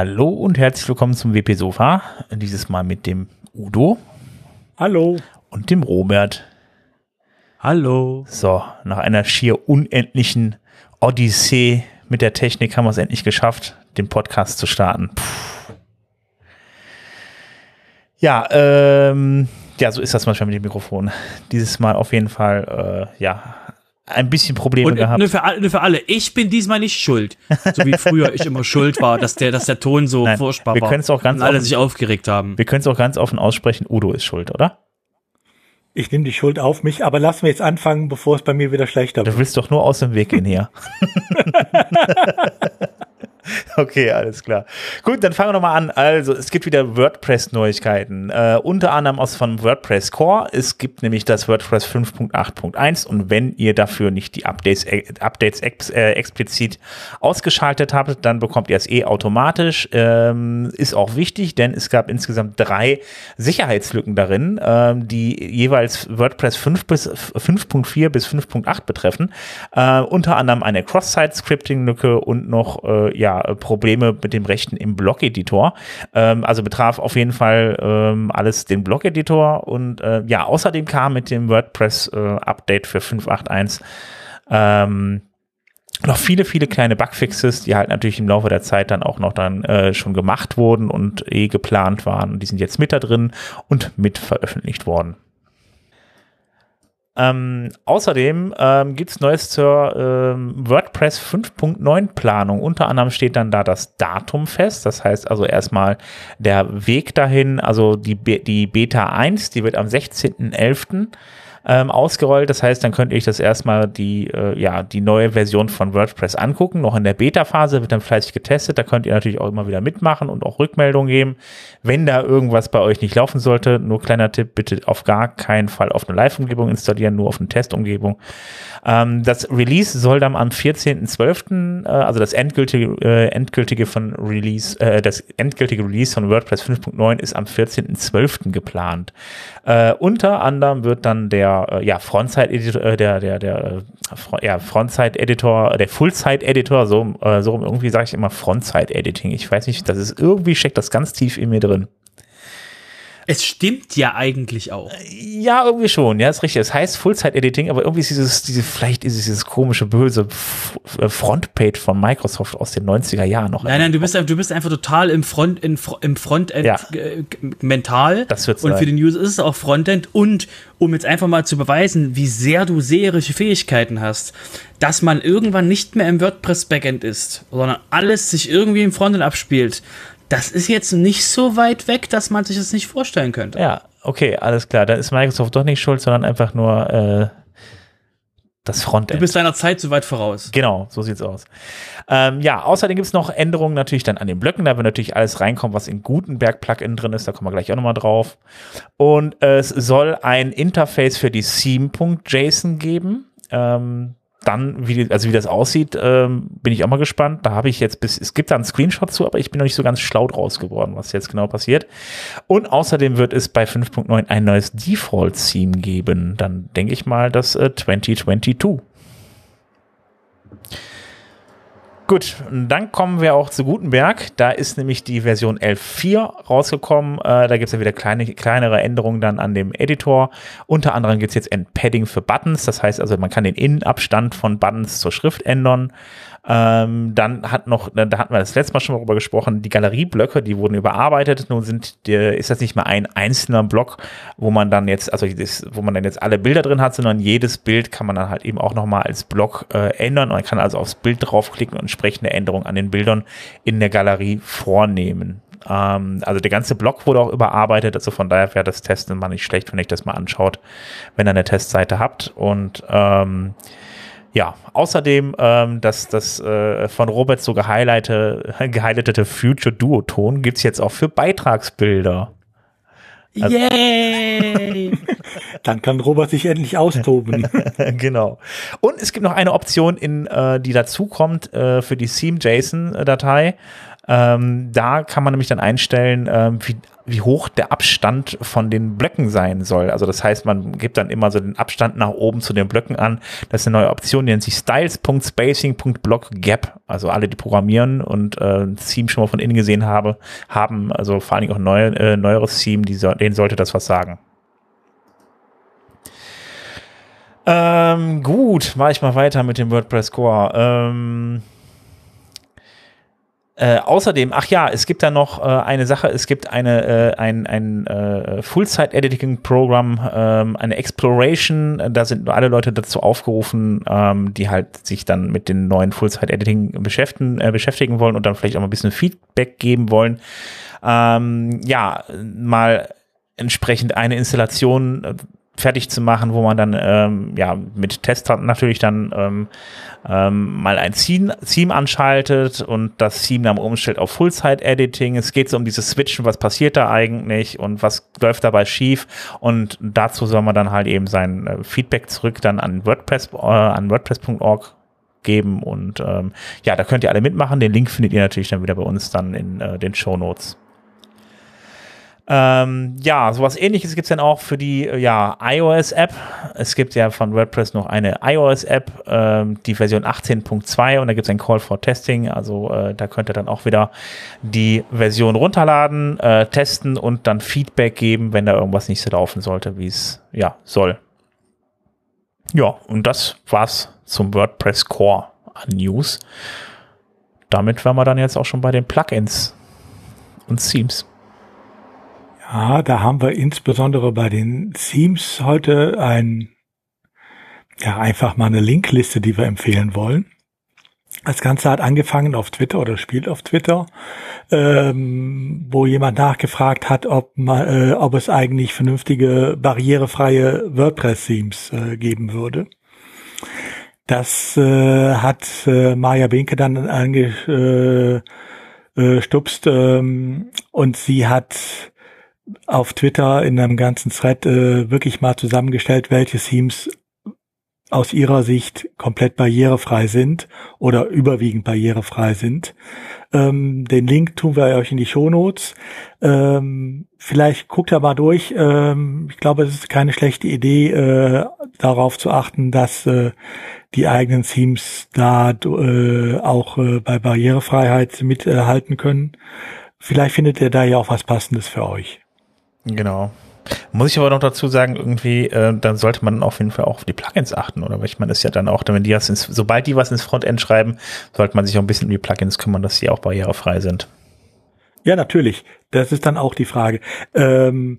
Hallo und herzlich willkommen zum WP Sofa. Dieses Mal mit dem Udo. Hallo. Und dem Robert. Hallo. So, nach einer schier unendlichen Odyssee mit der Technik haben wir es endlich geschafft, den Podcast zu starten. Puh. Ja, ähm, ja, so ist das manchmal mit dem Mikrofon. Dieses Mal auf jeden Fall, äh, ja, ein bisschen Probleme und, gehabt. Nur für, nur für alle. Ich bin diesmal nicht schuld. So wie früher ich immer schuld war, dass der, dass der Ton so Nein, furchtbar wir war. Wir auch ganz und alle offen, sich aufgeregt haben. Wir können es auch ganz offen aussprechen. Udo ist schuld, oder? Ich nehme die Schuld auf mich, aber lass mir jetzt anfangen, bevor es bei mir wieder schlechter wird. Du willst doch nur aus dem Weg gehen hier. Okay, alles klar. Gut, dann fangen wir nochmal an. Also, es gibt wieder WordPress-Neuigkeiten. Äh, unter anderem aus von WordPress Core. Es gibt nämlich das WordPress 5.8.1 und wenn ihr dafür nicht die Updates, äh, Updates ex, äh, explizit ausgeschaltet habt, dann bekommt ihr es eh automatisch. Ähm, ist auch wichtig, denn es gab insgesamt drei Sicherheitslücken darin, ähm, die jeweils WordPress 5 bis 5.4 bis 5.8 betreffen. Äh, unter anderem eine Cross-Site-Scripting-Lücke und noch, äh, ja, Probleme mit dem Rechten im Blog-Editor. Ähm, also betraf auf jeden Fall ähm, alles den Blog-Editor und äh, ja, außerdem kam mit dem WordPress-Update äh, für 5.8.1 ähm, noch viele, viele kleine Bugfixes, die halt natürlich im Laufe der Zeit dann auch noch dann äh, schon gemacht wurden und eh geplant waren. Die sind jetzt mit da drin und mit veröffentlicht worden. Ähm, außerdem ähm, gibt es Neues zur ähm, WordPress 5.9 Planung. Unter anderem steht dann da das Datum fest. Das heißt also erstmal der Weg dahin, also die, Be die Beta 1, die wird am 16.11 ähm, ausgerollt. Das heißt, dann könnt ihr euch das erstmal die, äh, ja, die neue Version von WordPress angucken. Noch in der Beta-Phase wird dann fleißig getestet. Da könnt ihr natürlich auch immer wieder mitmachen und auch Rückmeldungen geben. Wenn da irgendwas bei euch nicht laufen sollte, nur kleiner Tipp, bitte auf gar keinen Fall auf eine Live-Umgebung installieren, nur auf eine Testumgebung. Ähm, das Release soll dann am 14.12., äh, also das endgültige, äh, endgültige von Release, äh, das endgültige Release von WordPress 5.9 ist am 14.12. geplant. Äh, unter anderem wird dann der äh, ja, Frontside-Editor, äh, der, der, der äh, ja, Frontside-Editor, der Full-Side-Editor, so, äh, so irgendwie sage ich immer Frontside-Editing. Ich weiß nicht, das ist irgendwie steckt das ganz tief in mir drin. Es stimmt ja eigentlich auch. Ja, irgendwie schon. Ja, ist richtig. Es heißt Full-Site-Editing, aber irgendwie ist dieses, diese, vielleicht ist es dieses komische, böse äh, Frontpage von Microsoft aus den 90er Jahren noch. Nein, nein, du bist, du bist einfach total im Front, in, im Frontend ja. mental. Das wird's Und sein. für den User ist es auch Frontend. Und um jetzt einfach mal zu beweisen, wie sehr du seherische Fähigkeiten hast, dass man irgendwann nicht mehr im WordPress-Backend ist, sondern alles sich irgendwie im Frontend abspielt, das ist jetzt nicht so weit weg, dass man sich das nicht vorstellen könnte. Ja, okay, alles klar. Dann ist Microsoft doch nicht schuld, sondern einfach nur äh, das Frontend. Du bist deiner Zeit zu weit voraus. Genau, so sieht's aus. Ähm, ja, außerdem gibt es noch Änderungen natürlich dann an den Blöcken. Da wird natürlich alles reinkommen, was in Gutenberg-Plugin drin ist. Da kommen wir gleich auch nochmal drauf. Und es soll ein Interface für die Theme.json geben. Ähm, dann, wie, also wie das aussieht, ähm, bin ich auch mal gespannt. Da habe ich jetzt bis, es gibt da einen Screenshot zu, aber ich bin noch nicht so ganz schlau draus geworden, was jetzt genau passiert. Und außerdem wird es bei 5.9 ein neues Default-Theme geben. Dann denke ich mal, das äh, 2022. Gut, dann kommen wir auch zu Gutenberg. Da ist nämlich die Version 11.4 rausgekommen. Äh, da gibt es ja wieder kleine, kleinere Änderungen dann an dem Editor. Unter anderem gibt es jetzt ein Padding für Buttons. Das heißt also, man kann den Innenabstand von Buttons zur Schrift ändern. Ähm, dann hat noch, da hatten wir das letzte Mal schon darüber gesprochen, die Galerieblöcke, die wurden überarbeitet. Nun sind, ist das nicht mehr ein einzelner Block, wo man dann jetzt, also das, wo man dann jetzt alle Bilder drin hat, sondern jedes Bild kann man dann halt eben auch nochmal als Block äh, ändern. Man kann also aufs Bild draufklicken und entsprechende Änderungen an den Bildern in der Galerie vornehmen ähm, also der ganze Block wurde auch überarbeitet, also von daher wäre das Testen mal nicht schlecht, wenn ihr das mal anschaut, wenn ihr eine Testseite habt. Und ähm, ja, außerdem ähm, das, das äh, von Robert so gehighlightete, gehighlightete Future Duoton gibt es jetzt auch für Beitragsbilder. Also, Yay! Dann kann Robert sich endlich austoben. genau. Und es gibt noch eine Option, in, äh, die dazukommt äh, für die Theme-JSON-Datei. Ähm, da kann man nämlich dann einstellen, ähm, wie, wie hoch der Abstand von den Blöcken sein soll. Also das heißt, man gibt dann immer so den Abstand nach oben zu den Blöcken an. Das ist eine neue Option, die nennt sich styles.spacing.blockgap. Also alle, die programmieren und äh, ein Theme schon mal von innen gesehen habe, haben, also vor allen Dingen auch ein neu, äh, neueres Theme, die so, denen sollte das was sagen. Ähm, gut, mache ich mal weiter mit dem WordPress Core. Ähm, äh, außerdem, ach ja, es gibt da noch äh, eine Sache, es gibt eine, äh, ein, ein äh, Full-Site-Editing-Programm, ähm, eine Exploration, da sind alle Leute dazu aufgerufen, ähm, die halt sich dann mit den neuen Full-Site-Editing beschäftigen, äh, beschäftigen wollen und dann vielleicht auch mal ein bisschen Feedback geben wollen. Ähm, ja, mal entsprechend eine Installation äh, fertig zu machen, wo man dann ähm, ja mit Test natürlich dann ähm, ähm, mal ein Theme, anschaltet und das Theme dann umstellt auf Full-Site-Editing. Es geht so um dieses Switchen, was passiert da eigentlich und was läuft dabei schief und dazu soll man dann halt eben sein äh, Feedback zurück dann an WordPress, äh, an WordPress.org geben und ähm, ja, da könnt ihr alle mitmachen. Den Link findet ihr natürlich dann wieder bei uns dann in äh, den Show Notes. Ähm, ja, sowas ähnliches gibt es dann auch für die äh, ja, iOS-App. Es gibt ja von WordPress noch eine iOS-App, ähm, die Version 18.2 und da gibt es ein Call for Testing. Also äh, da könnt ihr dann auch wieder die Version runterladen, äh, testen und dann Feedback geben, wenn da irgendwas nicht so laufen sollte, wie es ja soll. Ja, und das war's zum WordPress Core an News. Damit wären wir dann jetzt auch schon bei den Plugins und Themes. Ja, da haben wir insbesondere bei den Themes heute ein, ja, einfach mal eine Linkliste, die wir empfehlen wollen. Das Ganze hat angefangen auf Twitter oder spielt auf Twitter, ähm, wo jemand nachgefragt hat, ob, man, äh, ob es eigentlich vernünftige, barrierefreie WordPress-Themes äh, geben würde. Das äh, hat äh, Maja Binke dann angestupst äh, äh, ähm, und sie hat auf Twitter in einem ganzen Thread äh, wirklich mal zusammengestellt, welche Themes aus ihrer Sicht komplett barrierefrei sind oder überwiegend barrierefrei sind. Ähm, den Link tun wir euch in die Shownotes. Ähm, vielleicht guckt ihr mal durch. Ähm, ich glaube, es ist keine schlechte Idee, äh, darauf zu achten, dass äh, die eigenen Themes da äh, auch äh, bei Barrierefreiheit mithalten können. Vielleicht findet ihr da ja auch was Passendes für euch. Genau. Muss ich aber noch dazu sagen, irgendwie, äh, dann sollte man auf jeden Fall auch auf die Plugins achten, oder? Weil ich meine, ist ja dann auch, wenn die was ins, sobald die was ins Frontend schreiben, sollte man sich auch ein bisschen um die Plugins kümmern, dass sie auch barrierefrei sind. Ja, natürlich. Das ist dann auch die Frage. Ähm,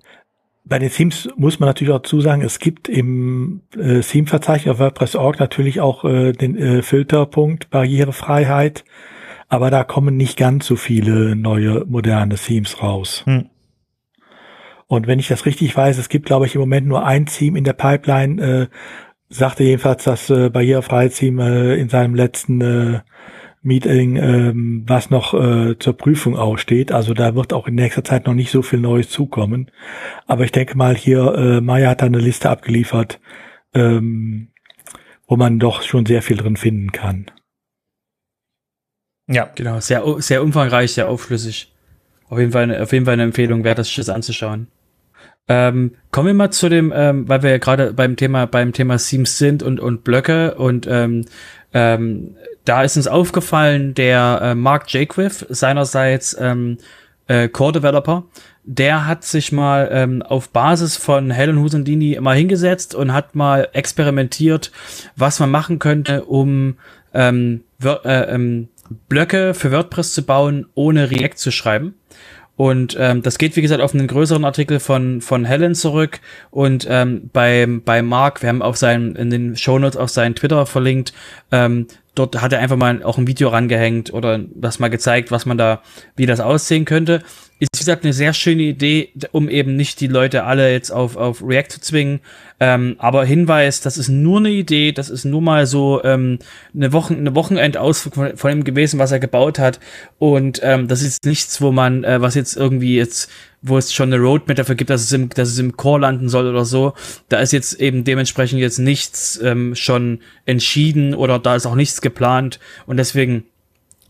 bei den Themes muss man natürlich auch zusagen, es gibt im äh, Theme-Verzeichnis auf WordPress.org natürlich auch äh, den äh, Filterpunkt Barrierefreiheit, aber da kommen nicht ganz so viele neue moderne Themes raus. Hm. Und wenn ich das richtig weiß, es gibt, glaube ich, im Moment nur ein Team in der Pipeline, äh, sagte jedenfalls das äh, barrierefreie Team äh, in seinem letzten äh, Meeting, ähm, was noch äh, zur Prüfung aussteht. Also da wird auch in nächster Zeit noch nicht so viel Neues zukommen. Aber ich denke mal hier, äh, Maya hat da eine Liste abgeliefert, ähm, wo man doch schon sehr viel drin finden kann. Ja, genau, sehr, sehr umfangreich, sehr aufschlüssig. Auf jeden Fall, auf jeden Fall eine Empfehlung, wer das anzuschauen. Ähm, kommen wir mal zu dem, ähm, weil wir ja gerade beim Thema beim Thema Themes sind und und Blöcke und ähm, ähm, da ist uns aufgefallen, der äh, Mark Jaquiff seinerseits ähm, äh, Core Developer, der hat sich mal ähm, auf Basis von Helen Husandini mal hingesetzt und hat mal experimentiert, was man machen könnte, um ähm, äh, ähm, Blöcke für WordPress zu bauen, ohne React zu schreiben. Und ähm, das geht, wie gesagt, auf einen größeren Artikel von, von Helen zurück. Und ähm, bei, bei Mark, wir haben auf seinen, in den Shownotes auf seinen Twitter verlinkt, ähm, dort hat er einfach mal auch ein Video rangehängt oder das mal gezeigt, was man da, wie das aussehen könnte ist, wie gesagt, eine sehr schöne Idee, um eben nicht die Leute alle jetzt auf, auf React zu zwingen. Ähm, aber Hinweis, das ist nur eine Idee, das ist nur mal so ähm, eine, Wochen, eine Wochenendausflug von, von ihm gewesen, was er gebaut hat. Und ähm, das ist nichts, wo man, äh, was jetzt irgendwie jetzt, wo es schon eine Roadmap dafür gibt, dass es im, dass es im Core landen soll oder so. Da ist jetzt eben dementsprechend jetzt nichts ähm, schon entschieden oder da ist auch nichts geplant. Und deswegen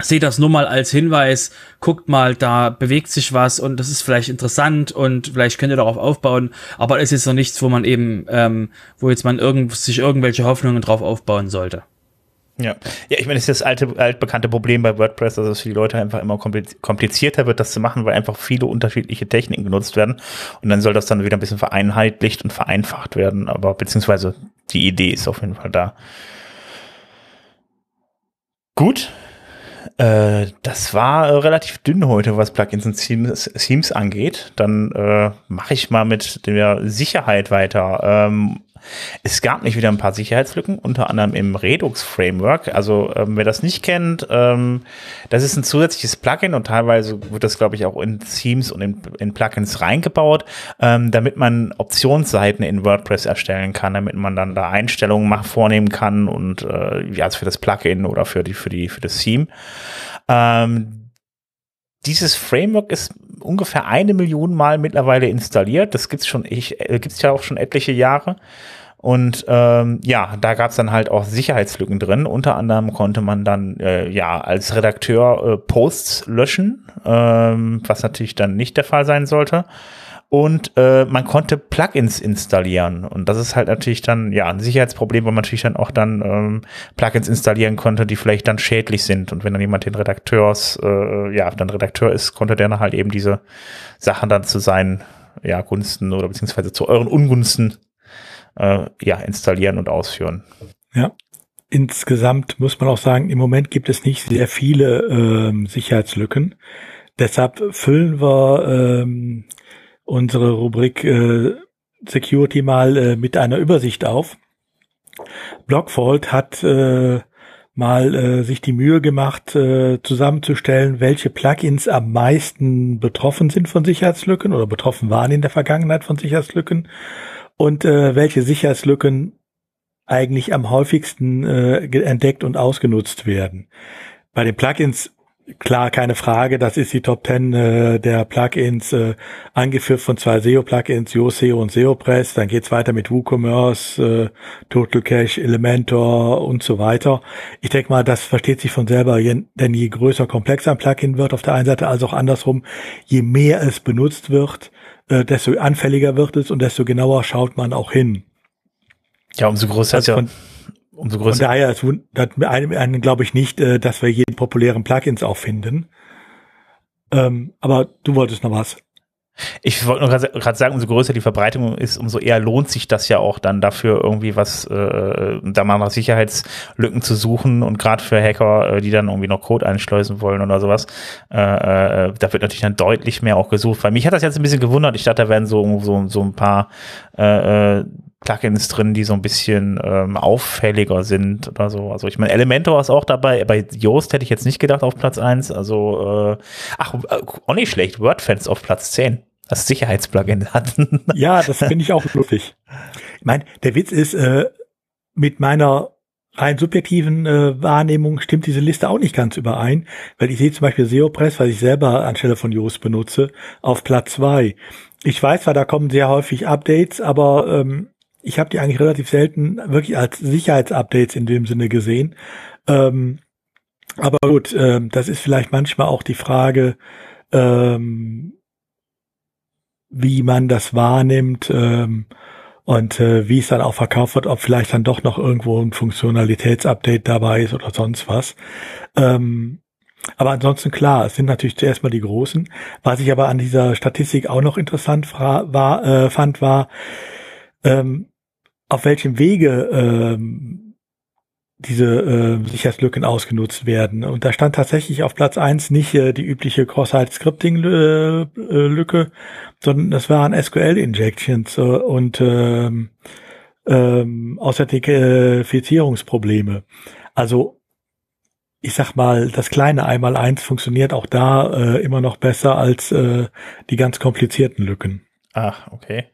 seht das nur mal als Hinweis, guckt mal, da bewegt sich was und das ist vielleicht interessant und vielleicht könnt ihr darauf aufbauen, aber es ist noch nichts, wo man eben, ähm, wo jetzt man irgend, sich irgendwelche Hoffnungen drauf aufbauen sollte. Ja, ja ich meine, es ist das alte, altbekannte Problem bei WordPress, dass es für die Leute einfach immer komplizierter wird, das zu machen, weil einfach viele unterschiedliche Techniken genutzt werden. Und dann soll das dann wieder ein bisschen vereinheitlicht und vereinfacht werden. Aber beziehungsweise die Idee ist auf jeden Fall da. Gut, äh, das war äh, relativ dünn heute, was Plugins und Themes, Themes angeht. Dann äh, mache ich mal mit der Sicherheit weiter. Ähm, es gab nicht wieder ein paar Sicherheitslücken, unter anderem im Redux-Framework. Also ähm, wer das nicht kennt, ähm, das ist ein zusätzliches Plugin und teilweise wird das, glaube ich, auch in Themes und in, in Plugins reingebaut, ähm, damit man Optionsseiten in WordPress erstellen kann, damit man dann da Einstellungen mach, vornehmen kann und äh, ja, also für das Plugin oder für die für die für das Theme. Ähm, dieses Framework ist ungefähr eine Million Mal mittlerweile installiert. Das gibt's schon, ich, äh, gibt's ja auch schon etliche Jahre. Und ähm, ja, da gab's dann halt auch Sicherheitslücken drin. Unter anderem konnte man dann äh, ja als Redakteur äh, Posts löschen, ähm, was natürlich dann nicht der Fall sein sollte und äh, man konnte Plugins installieren und das ist halt natürlich dann ja ein Sicherheitsproblem, weil man natürlich dann auch dann ähm, Plugins installieren konnte, die vielleicht dann schädlich sind und wenn dann jemand den Redakteurs äh, ja dann Redakteur ist, konnte der dann halt eben diese Sachen dann zu seinen ja Gunsten oder beziehungsweise zu euren Ungunsten äh, ja installieren und ausführen. Ja. Insgesamt muss man auch sagen, im Moment gibt es nicht sehr viele ähm, Sicherheitslücken. Deshalb füllen wir ähm, unsere Rubrik äh, Security mal äh, mit einer Übersicht auf. Blockvault hat äh, mal äh, sich die Mühe gemacht, äh, zusammenzustellen, welche Plugins am meisten betroffen sind von Sicherheitslücken oder betroffen waren in der Vergangenheit von Sicherheitslücken und äh, welche Sicherheitslücken eigentlich am häufigsten äh, entdeckt und ausgenutzt werden. Bei den Plugins Klar, keine Frage. Das ist die Top 10 äh, der Plugins, äh, angeführt von zwei SEO-Plugins, YoSeo und SEOpress. Dann geht's weiter mit WooCommerce, äh, Total Cache, Elementor und so weiter. Ich denke mal, das versteht sich von selber, je, denn je größer komplex ein Plugin wird auf der einen Seite, als auch andersrum, je mehr es benutzt wird, äh, desto anfälliger wird es und desto genauer schaut man auch hin. Ja, umso größer also ist ja umso größer. Von daher ist einem, einem glaube ich nicht, äh, dass wir jeden populären Plugins auch finden. Ähm, aber du wolltest noch was. Ich wollte nur gerade sagen, umso größer die Verbreitung ist, umso eher lohnt sich das ja auch dann dafür irgendwie was, äh, da mal nach Sicherheitslücken zu suchen und gerade für Hacker, äh, die dann irgendwie noch Code einschleusen wollen oder sowas, äh, äh, da wird natürlich dann deutlich mehr auch gesucht. Weil mich hat das jetzt ein bisschen gewundert. Ich dachte, da werden so so so ein paar äh, äh Plugins drin, die so ein bisschen ähm, auffälliger sind oder so. Also ich meine, Elementor ist auch dabei. Bei Yoast hätte ich jetzt nicht gedacht auf Platz eins. Also, äh, ach, äh, auch nicht schlecht. WordFans auf Platz zehn das Sicherheitsplugin hat. ja, das finde ich auch lustig. Ich meine, der Witz ist, äh, mit meiner rein subjektiven äh, Wahrnehmung stimmt diese Liste auch nicht ganz überein, weil ich sehe zum Beispiel SEOpress, was ich selber anstelle von Yoast benutze, auf Platz zwei. Ich weiß zwar, da kommen sehr häufig Updates, aber ähm, ich habe die eigentlich relativ selten wirklich als Sicherheitsupdates in dem Sinne gesehen. Ähm, aber gut, ähm, das ist vielleicht manchmal auch die Frage, ähm, wie man das wahrnimmt ähm, und äh, wie es dann auch verkauft wird, ob vielleicht dann doch noch irgendwo ein Funktionalitätsupdate dabei ist oder sonst was. Ähm, aber ansonsten klar, es sind natürlich zuerst mal die Großen. Was ich aber an dieser Statistik auch noch interessant war, äh, fand, war, ähm, auf welchem Wege ähm, diese äh, Sicherheitslücken ausgenutzt werden. Und da stand tatsächlich auf Platz eins nicht äh, die übliche Cross-Site-Scripting-Lücke, äh, sondern das waren SQL-Injections äh, und ähm, ähm, Authentifizierungsprobleme. Also ich sag mal, das kleine Einmal-Eins funktioniert auch da äh, immer noch besser als äh, die ganz komplizierten Lücken. Ach, okay.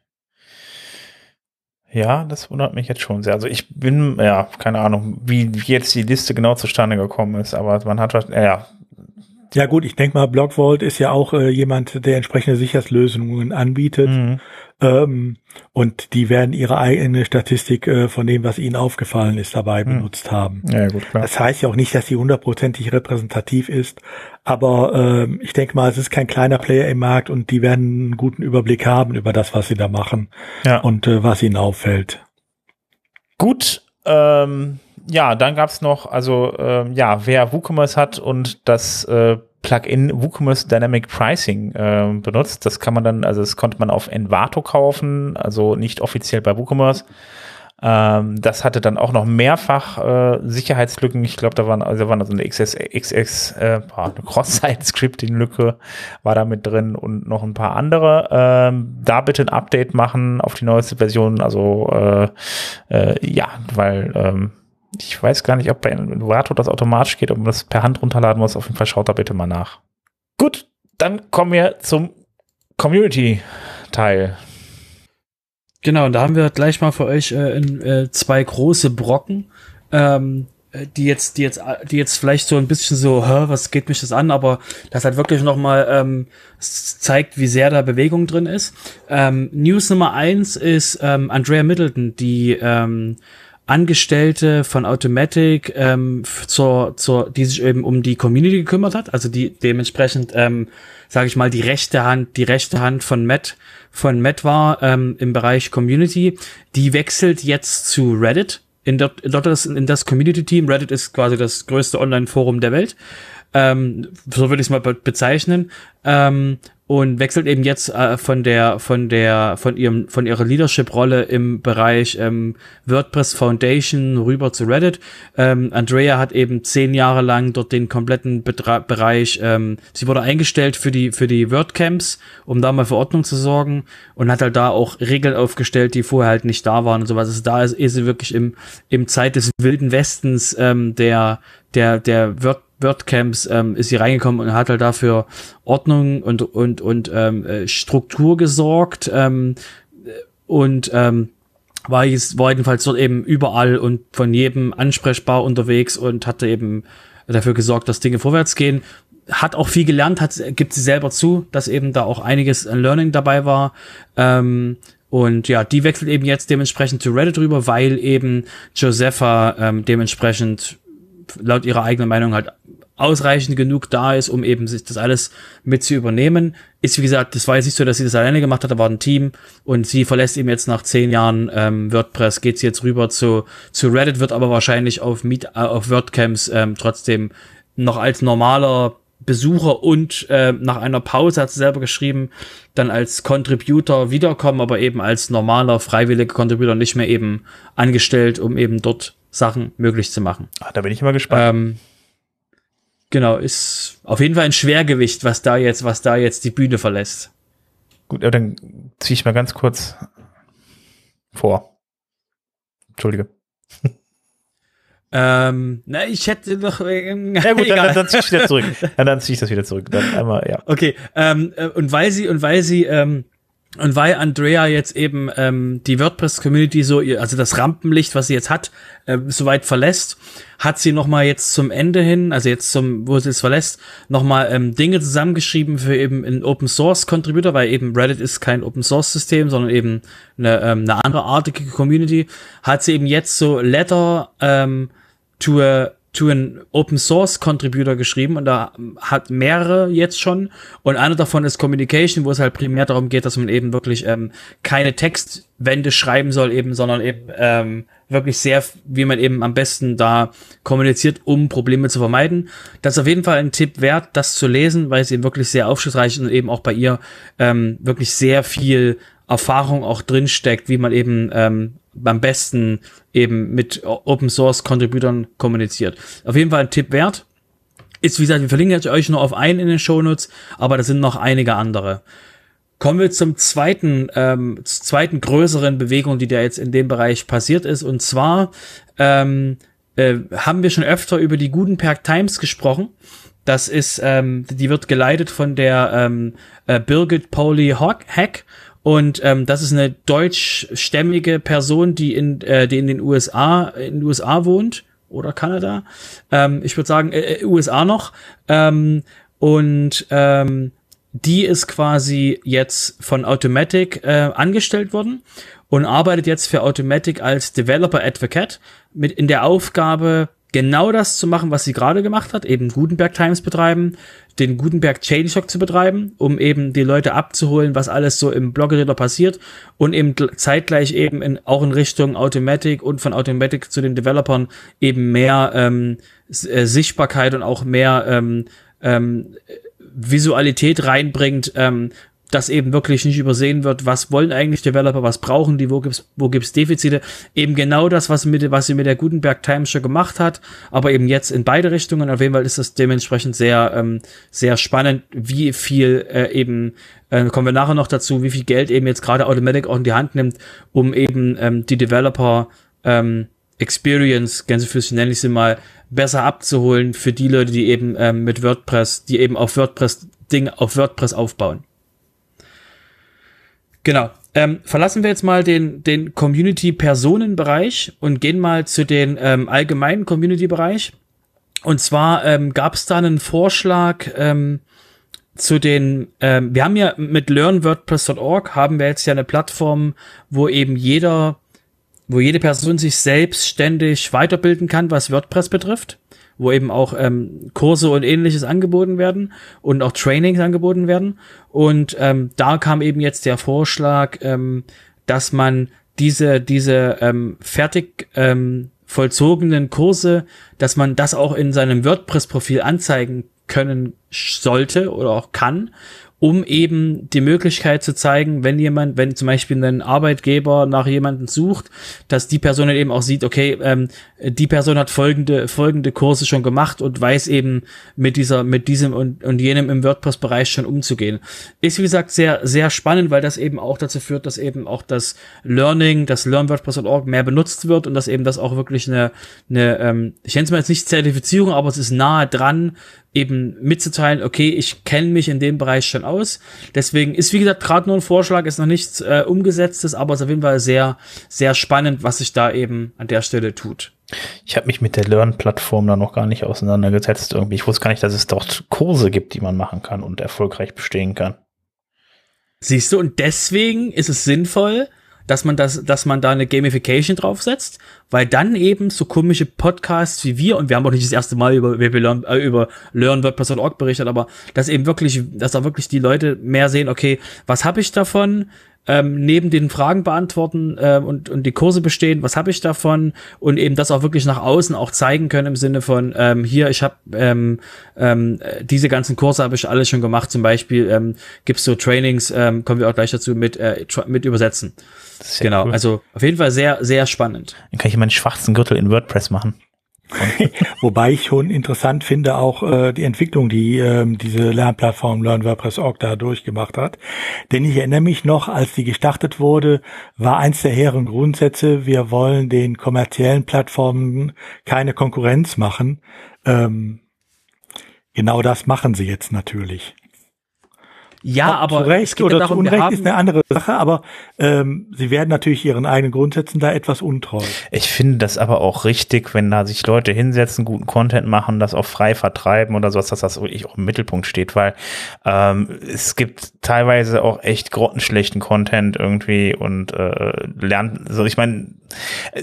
Ja, das wundert mich jetzt schon sehr. Also ich bin, ja, keine Ahnung, wie, wie jetzt die Liste genau zustande gekommen ist, aber man hat, ja, Ja gut, ich denke mal, Blockvault ist ja auch äh, jemand, der entsprechende Sicherheitslösungen anbietet. Mhm. Ähm, und die werden ihre eigene Statistik äh, von dem, was ihnen aufgefallen ist, dabei mhm. benutzt haben. Ja, gut, klar. Das heißt ja auch nicht, dass sie hundertprozentig repräsentativ ist, aber äh, ich denke mal, es ist kein kleiner Player im Markt und die werden einen guten Überblick haben über das, was sie da machen ja. und äh, was ihnen auffällt. Gut, ähm, ja, dann gab's noch, also ähm, ja, wer WooCommerce hat und das äh, Plugin WooCommerce Dynamic Pricing äh, benutzt, das kann man dann, also das konnte man auf Envato kaufen, also nicht offiziell bei WooCommerce. Ähm, das hatte dann auch noch mehrfach äh, Sicherheitslücken. Ich glaube, da waren also waren also eine XS, XX, äh, eine Cross-Site-Scripting-Lücke war da mit drin und noch ein paar andere. Ähm, da bitte ein Update machen auf die neueste Version. Also äh, äh, ja, weil ähm, ich weiß gar nicht, ob bei Envato das automatisch geht, ob man das per Hand runterladen muss. Auf jeden Fall schaut da bitte mal nach. Gut, dann kommen wir zum Community-Teil. Genau, und da haben wir gleich mal für euch äh, in, äh, zwei große Brocken, ähm, äh, die jetzt, die jetzt, die jetzt vielleicht so ein bisschen so, hä, was geht mich das an, aber das hat wirklich nochmal ähm, zeigt, wie sehr da Bewegung drin ist. Ähm, News Nummer eins ist ähm, Andrea Middleton, die ähm, Angestellte von Automatic, ähm, zur, zur, die sich eben um die Community gekümmert hat, also die dementsprechend, ähm, sage ich mal, die rechte Hand, die rechte Hand von Matt, von Matt war ähm, im Bereich Community, die wechselt jetzt zu Reddit in, dort, in, dort das, in das Community-Team. Reddit ist quasi das größte Online-Forum der Welt. Ähm, so würde ich es mal be bezeichnen. Ähm, und wechselt eben jetzt äh, von der von der von ihrem von ihrer Leadership Rolle im Bereich ähm, WordPress Foundation rüber zu Reddit. Ähm, Andrea hat eben zehn Jahre lang dort den kompletten Betra Bereich. Ähm, sie wurde eingestellt für die für die WordCamps, um da mal für Ordnung zu sorgen und hat halt da auch Regeln aufgestellt, die vorher halt nicht da waren und sowas. Also da ist, ist sie wirklich im im Zeit des wilden Westens ähm, der der der Word WordCamps ähm, ist sie reingekommen und hat halt dafür Ordnung und und und ähm, äh, Struktur gesorgt ähm, und ähm, war, jetzt, war jedenfalls dort eben überall und von jedem ansprechbar unterwegs und hatte eben dafür gesorgt, dass Dinge vorwärts gehen. Hat auch viel gelernt, hat, gibt sie selber zu, dass eben da auch einiges an Learning dabei war. Ähm, und ja, die wechselt eben jetzt dementsprechend zu Reddit rüber, weil eben Josepha ähm, dementsprechend laut ihrer eigenen Meinung halt ausreichend genug da ist, um eben sich das alles mit zu übernehmen. Ist wie gesagt, das war jetzt nicht so, dass sie das alleine gemacht hat, da war ein Team und sie verlässt eben jetzt nach zehn Jahren ähm, WordPress, geht sie jetzt rüber zu, zu Reddit, wird aber wahrscheinlich auf Meet, äh, auf WordCamps ähm, trotzdem noch als normaler Besucher und äh, nach einer Pause hat sie selber geschrieben, dann als Contributor wiederkommen, aber eben als normaler freiwilliger Contributor nicht mehr eben angestellt, um eben dort Sachen möglich zu machen. Ach, da bin ich immer gespannt. Ähm, genau, ist auf jeden Fall ein Schwergewicht, was da jetzt, was da jetzt die Bühne verlässt. Gut, aber dann ziehe ich mal ganz kurz vor. Entschuldige. Ähm, na, ich hätte noch. Ähm, ja gut, dann, dann, dann ziehe ich wieder zurück. Dann, dann ziehe ich das wieder zurück. Dann einmal, ja. Okay. Ähm, äh, und weil sie und weil sie ähm, und weil Andrea jetzt eben ähm, die WordPress-Community so, also das Rampenlicht, was sie jetzt hat, äh, soweit verlässt, hat sie nochmal jetzt zum Ende hin, also jetzt zum, wo sie es verlässt, nochmal ähm, Dinge zusammengeschrieben für eben einen Open Source Contributor, weil eben Reddit ist kein Open Source System, sondern eben eine, ähm, eine andere artige Community, hat sie eben jetzt so Letter ähm, to a to an Open Source Contributor geschrieben und da hat mehrere jetzt schon und einer davon ist Communication, wo es halt primär darum geht, dass man eben wirklich ähm, keine Textwände schreiben soll eben, sondern eben ähm, wirklich sehr, wie man eben am besten da kommuniziert, um Probleme zu vermeiden. Das ist auf jeden Fall ein Tipp wert, das zu lesen, weil es eben wirklich sehr aufschlussreich ist und eben auch bei ihr ähm, wirklich sehr viel Erfahrung auch drinsteckt, wie man eben ähm, am besten eben mit Open Source Contributern kommuniziert. Auf jeden Fall ein Tipp wert. Ist, wie gesagt, wir verlinken euch nur auf einen in den Shownotes, aber da sind noch einige andere. Kommen wir zum zweiten, ähm, zweiten größeren Bewegung, die da jetzt in dem Bereich passiert ist. Und zwar ähm, äh, haben wir schon öfter über die Gutenberg Times gesprochen. Das ist, ähm, die wird geleitet von der ähm, äh, Birgit Pauli Hack und ähm, das ist eine deutschstämmige Person, die in, äh, die in den USA, in den USA wohnt oder Kanada. Ähm, ich würde sagen, äh, äh USA noch. Ähm, und ähm, die ist quasi jetzt von Automatic äh, angestellt worden und arbeitet jetzt für Automatic als Developer Advocate mit in der Aufgabe, genau das zu machen, was sie gerade gemacht hat, eben Gutenberg Times betreiben, den Gutenberg Chain Shock zu betreiben, um eben die Leute abzuholen, was alles so im Blogger passiert und eben zeitgleich eben in, auch in Richtung Automatic und von Automatic zu den Developern eben mehr ähm, äh, Sichtbarkeit und auch mehr ähm, ähm, Visualität reinbringt, ähm, dass eben wirklich nicht übersehen wird, was wollen eigentlich Developer, was brauchen die, wo gibt's, wo gibt's Defizite. Eben genau das, was, mit, was sie mit der Gutenberg Times schon gemacht hat, aber eben jetzt in beide Richtungen. Auf jeden Fall ist das dementsprechend sehr, ähm, sehr spannend, wie viel äh, eben, äh, kommen wir nachher noch dazu, wie viel Geld eben jetzt gerade Automatic auch in die Hand nimmt, um eben ähm, die Developer ähm, Experience, Gänsefüßchen nenne ich sie mal, besser abzuholen für die Leute, die eben ähm, mit WordPress, die eben auf WordPress Ding auf WordPress aufbauen. Genau. Ähm, verlassen wir jetzt mal den, den Community-Personen-Bereich und gehen mal zu den ähm, allgemeinen Community-Bereich. Und zwar ähm, gab es da einen Vorschlag ähm, zu den, ähm, wir haben ja mit learnwordpress.org haben wir jetzt ja eine Plattform, wo eben jeder, wo jede Person sich selbstständig weiterbilden kann, was WordPress betrifft wo eben auch ähm, Kurse und ähnliches angeboten werden und auch Trainings angeboten werden. Und ähm, da kam eben jetzt der Vorschlag, ähm, dass man diese, diese ähm, fertig ähm, vollzogenen Kurse, dass man das auch in seinem WordPress-Profil anzeigen können sollte oder auch kann um eben die Möglichkeit zu zeigen, wenn jemand, wenn zum Beispiel ein Arbeitgeber nach jemanden sucht, dass die Person eben auch sieht, okay, ähm, die Person hat folgende, folgende Kurse schon gemacht und weiß eben mit dieser, mit diesem und, und jenem im WordPress-Bereich schon umzugehen. Ist wie gesagt sehr, sehr spannend, weil das eben auch dazu führt, dass eben auch das Learning, das LearnWordPress.org mehr benutzt wird und dass eben das auch wirklich eine, eine ähm, ich nenne es mal jetzt nicht Zertifizierung, aber es ist nahe dran, eben mitzuteilen, okay, ich kenne mich in dem Bereich schon aus. Deswegen ist, wie gesagt, gerade nur ein Vorschlag, ist noch nichts äh, umgesetztes, aber es ist auf jeden Fall sehr, sehr spannend, was sich da eben an der Stelle tut. Ich habe mich mit der Learn-Plattform da noch gar nicht auseinandergesetzt. Irgendwie. Ich wusste gar nicht, dass es dort Kurse gibt, die man machen kann und erfolgreich bestehen kann. Siehst du, und deswegen ist es sinnvoll, dass man das, dass man da eine Gamification draufsetzt, weil dann eben so komische Podcasts wie wir, und wir haben auch nicht das erste Mal über, über, Learn, äh, über LearnWordPress.org berichtet, aber dass eben wirklich, dass da wirklich die Leute mehr sehen, okay, was habe ich davon? ähm, neben den Fragen beantworten äh, und, und die Kurse bestehen, was habe ich davon und eben das auch wirklich nach außen auch zeigen können im Sinne von ähm, hier, ich habe ähm, ähm, diese ganzen Kurse habe ich alles schon gemacht, zum Beispiel ähm, gibt so Trainings, ähm, kommen wir auch gleich dazu mit, äh, mit übersetzen. Genau, cool. also auf jeden Fall sehr, sehr spannend. Dann kann ich meinen schwarzen Gürtel in WordPress machen. Wobei ich schon interessant finde auch äh, die Entwicklung, die ähm, diese Lernplattform LearnWordPress.org da durchgemacht hat. Denn ich erinnere mich noch, als die gestartet wurde, war eins der hehren Grundsätze, wir wollen den kommerziellen Plattformen keine Konkurrenz machen. Ähm, genau das machen sie jetzt natürlich. Ja, Ob aber zu Recht oder darum, zu Unrecht ist eine andere Sache, aber ähm, sie werden natürlich ihren eigenen Grundsätzen da etwas untreu. Ich finde das aber auch richtig, wenn da sich Leute hinsetzen, guten Content machen, das auch frei vertreiben oder sowas, dass das wirklich auch im Mittelpunkt steht, weil ähm, es gibt teilweise auch echt grottenschlechten Content irgendwie und äh, lernt, so also ich meine,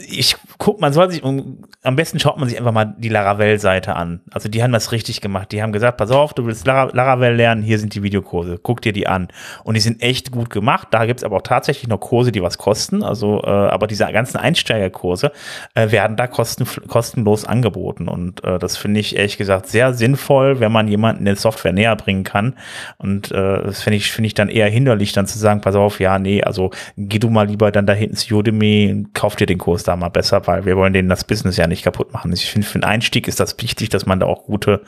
ich guck, man soll sich, am besten schaut man sich einfach mal die Laravel-Seite an. Also die haben das richtig gemacht. Die haben gesagt, pass auf, du willst Laravel lernen, hier sind die Videokurse guck dir die an. Und die sind echt gut gemacht. Da gibt's aber auch tatsächlich noch Kurse, die was kosten. Also, äh, aber diese ganzen Einsteigerkurse äh, werden da kosten, kostenlos angeboten. Und äh, das finde ich ehrlich gesagt sehr sinnvoll, wenn man jemanden den Software näher bringen kann. Und äh, das finde ich, finde ich dann eher hinderlich, dann zu sagen, pass auf, ja, nee, also geh du mal lieber dann da hinten zu Udemy, kauf dir den Kurs da mal besser, weil wir wollen denen das Business ja nicht kaputt machen. Ich finde, für den Einstieg ist das wichtig, dass man da auch gute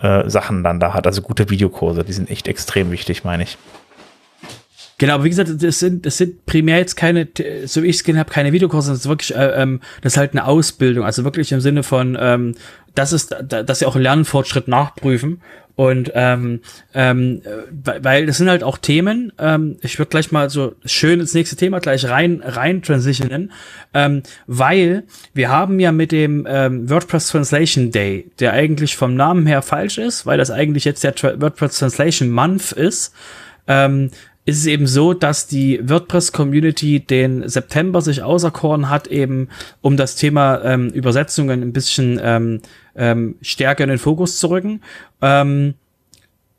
äh, Sachen dann da hat, also gute Videokurse, die sind echt extrem wichtig, meine ich. Genau, aber wie gesagt, das sind, das sind primär jetzt keine, so wie ich es gesehen habe, keine Videokurse, das ist wirklich, äh, ähm, das ist halt eine Ausbildung, also wirklich im Sinne von, ähm, das ist, dass sie auch Lernfortschritt nachprüfen Und ähm, ähm, weil das sind halt auch Themen, ähm, ich würde gleich mal so schön ins nächste Thema gleich rein, rein transitionen, ähm, weil wir haben ja mit dem ähm, WordPress Translation Day, der eigentlich vom Namen her falsch ist, weil das eigentlich jetzt der Tra WordPress Translation Month ist, ähm, ist es eben so, dass die WordPress-Community den September sich auserkoren hat, eben um das Thema ähm, Übersetzungen ein bisschen ähm, ähm, stärker in den Fokus zu rücken. Ähm,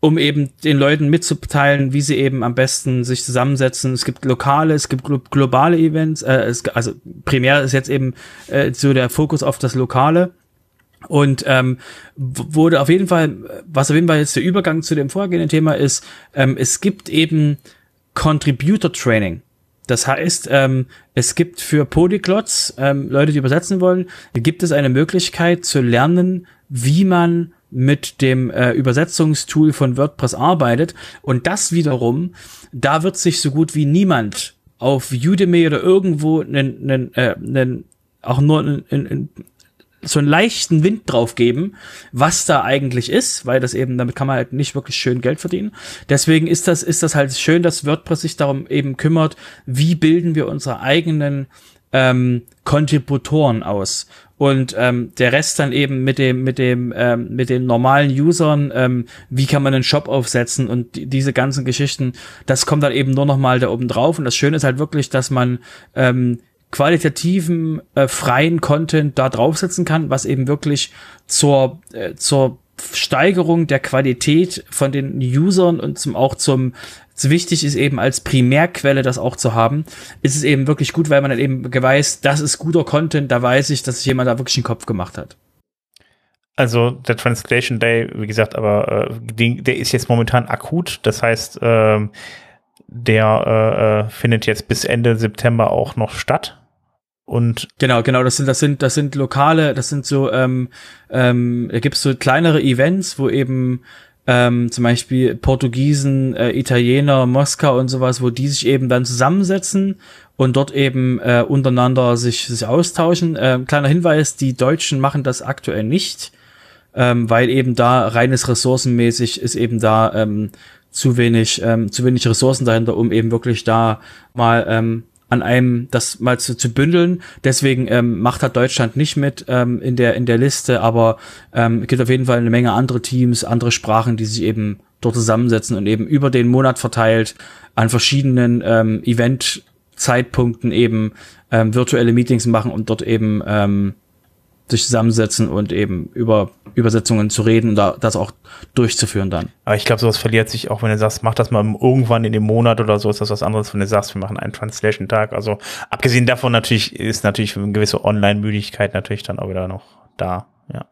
um eben den Leuten mitzuteilen, wie sie eben am besten sich zusammensetzen. Es gibt lokale, es gibt globale Events, äh, es, also primär ist jetzt eben äh, so der Fokus auf das Lokale. Und ähm, wurde auf jeden Fall, was auf jeden Fall jetzt der Übergang zu dem vorgehenden Thema ist, ähm, es gibt eben Contributor Training. Das heißt, ähm, es gibt für Polyglots, ähm, Leute, die übersetzen wollen, gibt es eine Möglichkeit zu lernen, wie man mit dem äh, Übersetzungstool von WordPress arbeitet. Und das wiederum, da wird sich so gut wie niemand auf Udemy oder irgendwo einen, einen, äh, einen auch nur einen, einen, so einen leichten Wind drauf geben, was da eigentlich ist, weil das eben, damit kann man halt nicht wirklich schön Geld verdienen. Deswegen ist das, ist das halt schön, dass WordPress sich darum eben kümmert, wie bilden wir unsere eigenen ähm, Kontributoren aus und ähm, der Rest dann eben mit dem mit dem ähm, mit den normalen Usern ähm, wie kann man einen Shop aufsetzen und die, diese ganzen Geschichten das kommt dann eben nur noch mal da oben drauf und das Schöne ist halt wirklich dass man ähm, qualitativen, äh, freien Content da draufsetzen kann, was eben wirklich zur, äh, zur Steigerung der Qualität von den Usern und zum, auch zum, wichtig ist eben als Primärquelle das auch zu haben, ist es eben wirklich gut, weil man dann eben weiß, das ist guter Content, da weiß ich, dass sich jemand da wirklich einen Kopf gemacht hat. Also der Translation Day, wie gesagt, aber äh, der ist jetzt momentan akut. Das heißt, äh, der äh, äh, findet jetzt bis Ende September auch noch statt. Und genau, genau, das sind, das sind, das sind lokale, das sind so, ähm, ähm, da gibt's so kleinere Events, wo eben ähm, zum Beispiel Portugiesen, äh, Italiener, Moskau und sowas, wo die sich eben dann zusammensetzen und dort eben äh, untereinander sich, sich austauschen. Ähm, kleiner Hinweis, die Deutschen machen das aktuell nicht, ähm, weil eben da reines ressourcenmäßig ist eben da ähm, zu wenig, ähm, zu wenig Ressourcen dahinter, um eben wirklich da mal ähm, an einem das mal zu, zu bündeln. Deswegen ähm, macht halt Deutschland nicht mit ähm, in der in der Liste, aber ähm, gibt auf jeden Fall eine Menge andere Teams, andere Sprachen, die sich eben dort zusammensetzen und eben über den Monat verteilt an verschiedenen ähm, Event-Zeitpunkten eben ähm, virtuelle Meetings machen und dort eben ähm, sich zusammensetzen und eben über Übersetzungen zu reden und da, das auch durchzuführen dann. Aber ich glaube, sowas verliert sich auch, wenn du sagst, mach das mal irgendwann in dem Monat oder so, ist das was anderes, wenn du sagst, wir machen einen Translation-Tag. Also abgesehen davon natürlich ist natürlich eine gewisse Online-Müdigkeit natürlich dann auch wieder noch da, ja.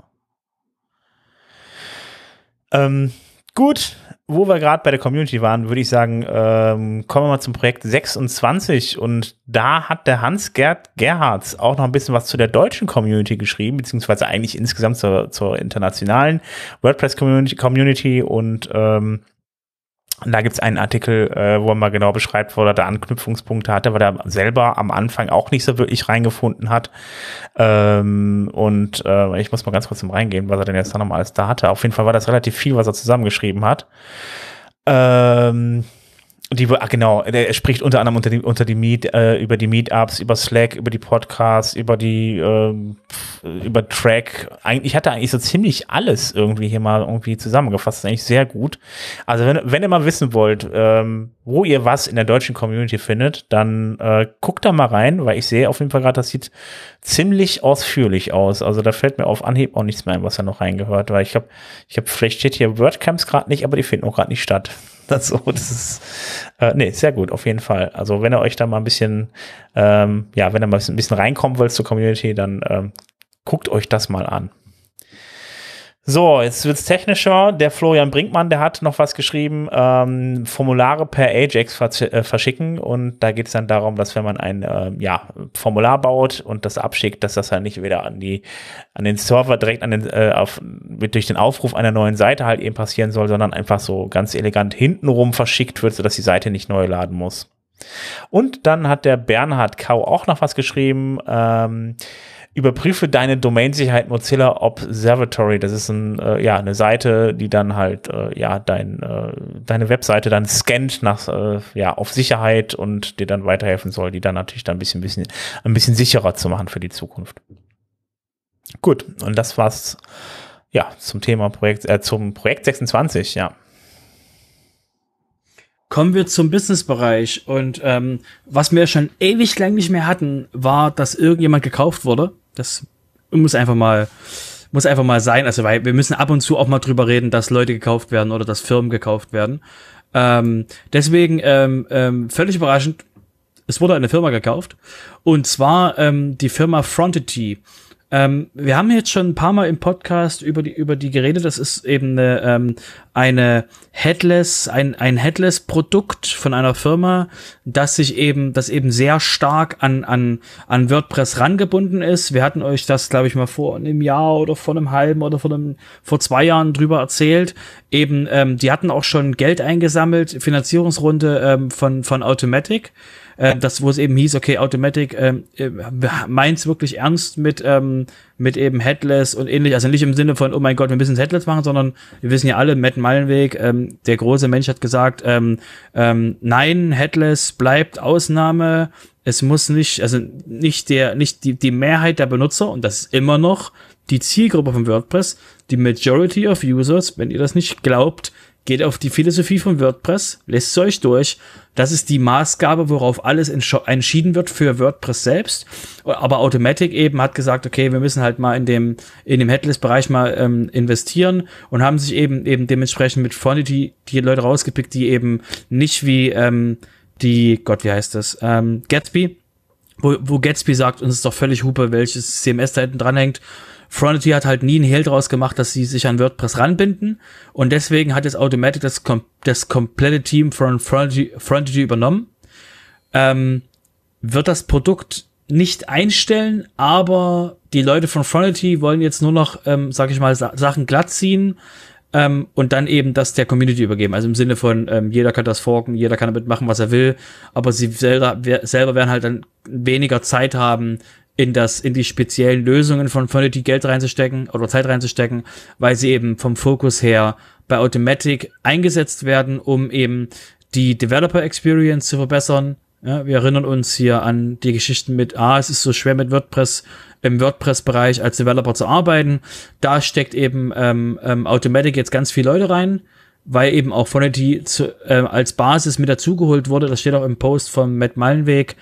Ähm, gut, wo wir gerade bei der Community waren, würde ich sagen, ähm, kommen wir mal zum Projekt 26 und da hat der Hans-Gerd Gerhards auch noch ein bisschen was zu der deutschen Community geschrieben, beziehungsweise eigentlich insgesamt zur, zur internationalen WordPress-Community Community. Und ähm, und da gibt's einen Artikel, äh, wo er mal genau beschreibt, wo er da Anknüpfungspunkte hatte, weil er selber am Anfang auch nicht so wirklich reingefunden hat. Ähm, und äh, ich muss mal ganz kurz zum reingehen, was er denn jetzt da nochmal alles da hatte. Auf jeden Fall war das relativ viel, was er zusammengeschrieben hat. Ähm, die, ah, genau, er spricht unter anderem unter die, unter die Meet, äh, über die Meetups, über Slack, über die Podcasts, über die, äh, über Track. Eigentlich hat er eigentlich so ziemlich alles irgendwie hier mal irgendwie zusammengefasst. Das ist eigentlich sehr gut. Also wenn, wenn ihr mal wissen wollt, ähm, wo ihr was in der deutschen Community findet, dann äh, guckt da mal rein, weil ich sehe auf jeden Fall gerade, das sieht ziemlich ausführlich aus. Also da fällt mir auf Anhieb auch nichts mehr ein, was da noch reingehört, weil ich habe, ich habe, vielleicht steht hier WordCamps gerade nicht, aber die finden auch gerade nicht statt. Das, so, das ist, äh, nee, sehr gut, auf jeden Fall. Also wenn ihr euch da mal ein bisschen, ähm, ja, wenn ihr mal ein bisschen reinkommen wollt zur Community, dann ähm, guckt euch das mal an. So, jetzt wird's technischer. Der Florian Brinkmann, der hat noch was geschrieben, ähm, Formulare per Ajax äh, verschicken und da geht es dann darum, dass wenn man ein äh, ja, Formular baut und das abschickt, dass das halt nicht wieder an die an den Server direkt an den äh, auf, mit durch den Aufruf einer neuen Seite halt eben passieren soll, sondern einfach so ganz elegant hintenrum verschickt wird, sodass die Seite nicht neu laden muss. Und dann hat der Bernhard Kau auch noch was geschrieben. Ähm, überprüfe deine Domainsicherheit Mozilla Observatory. Das ist ein, äh, ja, eine Seite, die dann halt äh, ja dein, äh, deine Webseite dann scannt nach äh, ja auf Sicherheit und dir dann weiterhelfen soll, die dann natürlich dann ein bisschen, bisschen ein bisschen sicherer zu machen für die Zukunft. Gut, und das war's ja zum Thema Projekt äh, zum Projekt 26, ja. Kommen wir zum Businessbereich und ähm, was wir schon ewig lang nicht mehr hatten, war, dass irgendjemand gekauft wurde. Das muss einfach mal muss einfach mal sein. Also weil wir müssen ab und zu auch mal drüber reden, dass Leute gekauft werden oder dass Firmen gekauft werden. Ähm, deswegen ähm, ähm, völlig überraschend, es wurde eine Firma gekauft und zwar ähm, die Firma Frontity. Ähm, wir haben jetzt schon ein paar Mal im Podcast über die, über die geredet. Das ist eben eine, ähm, eine Headless, ein, ein Headless-Produkt von einer Firma, das sich eben, das eben sehr stark an, an, an WordPress rangebunden ist. Wir hatten euch das, glaube ich, mal vor einem Jahr oder vor einem halben oder vor einem, vor zwei Jahren drüber erzählt. Eben, ähm, die hatten auch schon Geld eingesammelt, Finanzierungsrunde ähm, von, von Automatic äh, das, wo es eben hieß, okay, Automatic ähm, äh, meint's wirklich ernst mit, ähm, mit eben Headless und ähnlich, also nicht im Sinne von, oh mein Gott, wir müssen es Headless machen, sondern wir wissen ja alle, Matt Meilenweg, ähm, der große Mensch hat gesagt, ähm, ähm, nein, Headless bleibt Ausnahme, es muss nicht, also nicht der, nicht die, die Mehrheit der Benutzer, und das ist immer noch die Zielgruppe von WordPress, die Majority of Users, wenn ihr das nicht glaubt, geht auf die Philosophie von WordPress, lässt euch durch. Das ist die Maßgabe, worauf alles entschieden wird für WordPress selbst. Aber Automatic eben hat gesagt, okay, wir müssen halt mal in dem, in dem Headless-Bereich mal ähm, investieren und haben sich eben eben dementsprechend mit Fonity die Leute rausgepickt, die eben nicht wie ähm, die, Gott, wie heißt das, ähm, Gatsby, wo, wo Gatsby sagt, uns ist doch völlig Hupe, welches CMS da hinten dranhängt. Frontity hat halt nie einen Hehl draus gemacht, dass sie sich an WordPress ranbinden und deswegen hat jetzt Automatic das, kom das komplette Team von Frontity, Frontity übernommen. Ähm, wird das Produkt nicht einstellen, aber die Leute von Frontity wollen jetzt nur noch, ähm, sag ich mal, Sa Sachen glatt ziehen ähm, und dann eben das der Community übergeben. Also im Sinne von, ähm, jeder kann das forken, jeder kann damit machen, was er will, aber sie selber, selber werden halt dann weniger Zeit haben, in das, in die speziellen Lösungen von Fonity Geld reinzustecken oder Zeit reinzustecken, weil sie eben vom Fokus her bei Automatic eingesetzt werden, um eben die Developer Experience zu verbessern. Ja, wir erinnern uns hier an die Geschichten mit, ah, es ist so schwer mit WordPress im WordPress-Bereich als Developer zu arbeiten. Da steckt eben ähm, ähm, Automatic jetzt ganz viele Leute rein, weil eben auch Fonity äh, als Basis mit dazugeholt wurde. Das steht auch im Post von Matt Meilenweg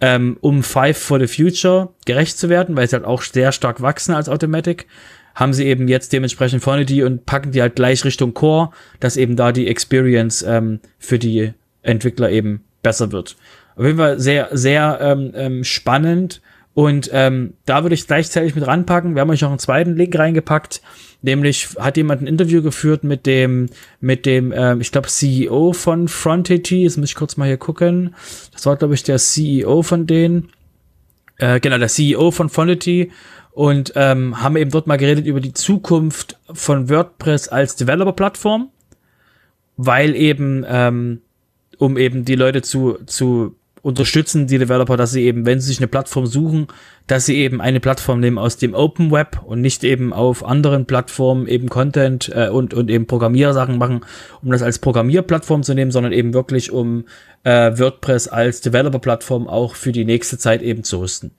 ähm, um Five for the Future gerecht zu werden, weil sie halt auch sehr stark wachsen als Automatic, haben sie eben jetzt dementsprechend vorne die und packen die halt gleich Richtung Core, dass eben da die Experience ähm, für die Entwickler eben besser wird. Auf jeden Fall sehr, sehr ähm, ähm, spannend und ähm, da würde ich gleichzeitig mit ranpacken. Wir haben euch noch einen zweiten Link reingepackt. Nämlich hat jemand ein Interview geführt mit dem, mit dem, ähm, ich glaube, CEO von Frontity. Jetzt muss ich kurz mal hier gucken. Das war, glaube ich, der CEO von denen. Äh, genau, der CEO von Frontity. Und ähm, haben eben dort mal geredet über die Zukunft von WordPress als Developer-Plattform. Weil eben, ähm, um eben die Leute zu, zu unterstützen die Developer, dass sie eben, wenn sie sich eine Plattform suchen, dass sie eben eine Plattform nehmen aus dem Open Web und nicht eben auf anderen Plattformen eben Content äh, und, und eben Programmiersachen machen, um das als Programmierplattform zu nehmen, sondern eben wirklich um äh, WordPress als Developer-Plattform auch für die nächste Zeit eben zu rüsten.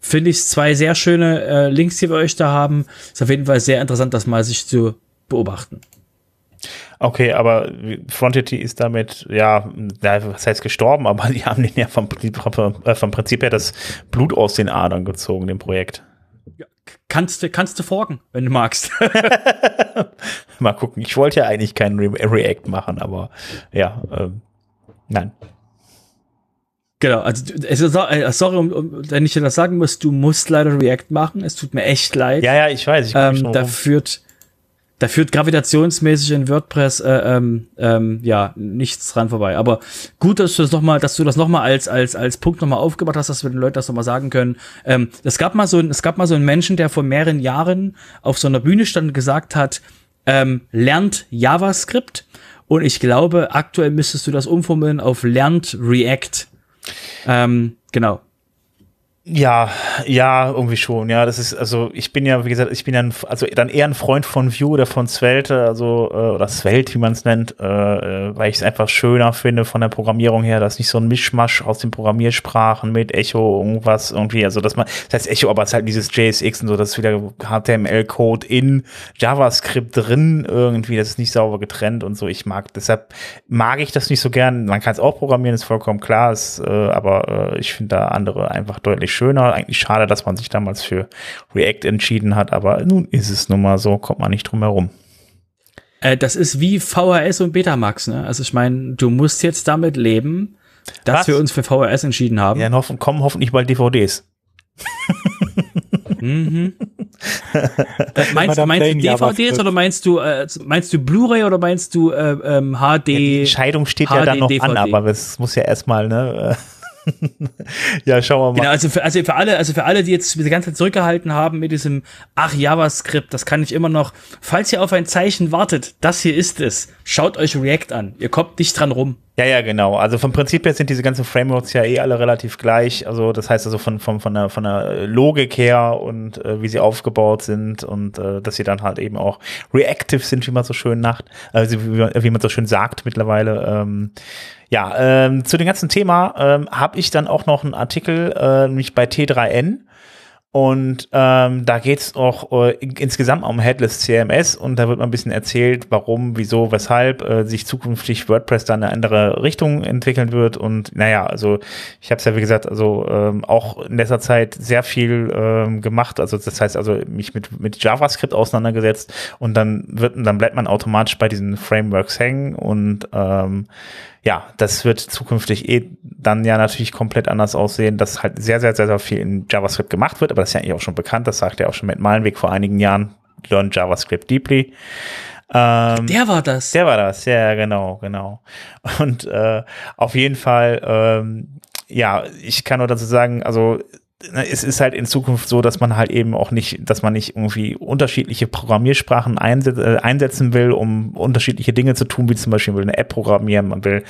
Finde ich zwei sehr schöne äh, Links, die wir euch da haben. Ist auf jeden Fall sehr interessant, das mal sich zu beobachten. Okay, aber Frontity ist damit, ja, was heißt gestorben, aber die haben den ja vom, äh, vom Prinzip her das Blut aus den Adern gezogen, dem Projekt. Ja, kannst du, kannst du forken, wenn du magst. Mal gucken. Ich wollte ja eigentlich keinen Re React machen, aber ja, ähm, nein. Genau, also äh, sorry, wenn ich dir das sagen muss, du musst leider React machen. Es tut mir echt leid. Ja, ja, ich weiß. Ich ähm, da führt da führt gravitationsmäßig in WordPress äh, ähm, ähm, ja nichts dran vorbei. Aber gut, dass du das noch mal, dass du das noch mal als als als Punkt noch mal aufgebaut hast, dass wir den Leuten das noch mal sagen können. Ähm, es gab mal so es gab mal so einen Menschen, der vor mehreren Jahren auf so einer Bühne stand und gesagt hat, ähm, lernt JavaScript. Und ich glaube, aktuell müsstest du das umformulieren auf lernt React. Ähm, genau. Ja, ja, irgendwie schon. Ja, das ist, also ich bin ja, wie gesagt, ich bin ja, ein, also dann eher ein Freund von Vue oder von Svelte, also, äh, oder Svelte, wie man es nennt, äh, äh, weil ich es einfach schöner finde von der Programmierung her, dass nicht so ein Mischmasch aus den Programmiersprachen mit Echo, irgendwas irgendwie, also dass man, das heißt Echo, aber es ist halt dieses JSX und so, das ist wieder HTML-Code in JavaScript drin irgendwie, das ist nicht sauber getrennt und so. Ich mag, deshalb mag ich das nicht so gern. Man kann es auch programmieren, ist vollkommen klar, ist, äh, aber äh, ich finde da andere einfach deutlich schöner. Eigentlich schade, dass man sich damals für React entschieden hat, aber nun ist es nun mal so, kommt man nicht drum herum. Äh, das ist wie VHS und Betamax, ne? Also ich meine, du musst jetzt damit leben, dass Was? wir uns für VHS entschieden haben. Ja, hoffen, kommen hoffentlich bald DVDs. mhm. Äh, meinst, meinst du DVDs oder meinst du äh, meinst du Blu-ray oder meinst du äh, ähm, HD? Ja, die Entscheidung steht HD, ja dann noch DVD. an, aber es muss ja erstmal ne ja, schauen wir mal. Genau, also für, also für alle, also für alle, die jetzt die ganze Zeit zurückgehalten haben mit diesem Ach JavaScript, das kann ich immer noch. Falls ihr auf ein Zeichen wartet, das hier ist es. Schaut euch React an. Ihr kommt nicht dran rum. Ja, ja, genau. Also vom Prinzip her sind diese ganzen Frameworks ja eh alle relativ gleich. Also das heißt also von, von, von, der, von der Logik her und äh, wie sie aufgebaut sind und äh, dass sie dann halt eben auch reactive sind, wie man so schön nacht, also wie, wie man so schön sagt mittlerweile. Ähm, ja, ähm, zu dem ganzen Thema ähm, habe ich dann auch noch einen Artikel, äh, nämlich bei T3N. Und ähm, da geht es auch äh, insgesamt um Headless CMS und da wird mal ein bisschen erzählt, warum, wieso, weshalb äh, sich zukünftig WordPress dann in eine andere Richtung entwickeln wird. Und naja, also ich habe es ja wie gesagt, also ähm, auch in letzter Zeit sehr viel ähm, gemacht. Also das heißt also mich mit, mit JavaScript auseinandergesetzt und dann wird, dann bleibt man automatisch bei diesen Frameworks hängen und ähm, ja, das wird zukünftig eh dann ja natürlich komplett anders aussehen, dass halt sehr, sehr, sehr, sehr viel in JavaScript gemacht wird, aber das ist ja eigentlich auch schon bekannt, das sagt er auch schon mit Malenweg vor einigen Jahren, Learn JavaScript Deeply. Ähm, der war das. Der war das, ja, genau, genau. Und äh, auf jeden Fall, ähm, ja, ich kann nur dazu sagen, also es ist halt in Zukunft so, dass man halt eben auch nicht, dass man nicht irgendwie unterschiedliche Programmiersprachen äh, einsetzen will, um unterschiedliche Dinge zu tun, wie zum Beispiel eine App programmieren, man will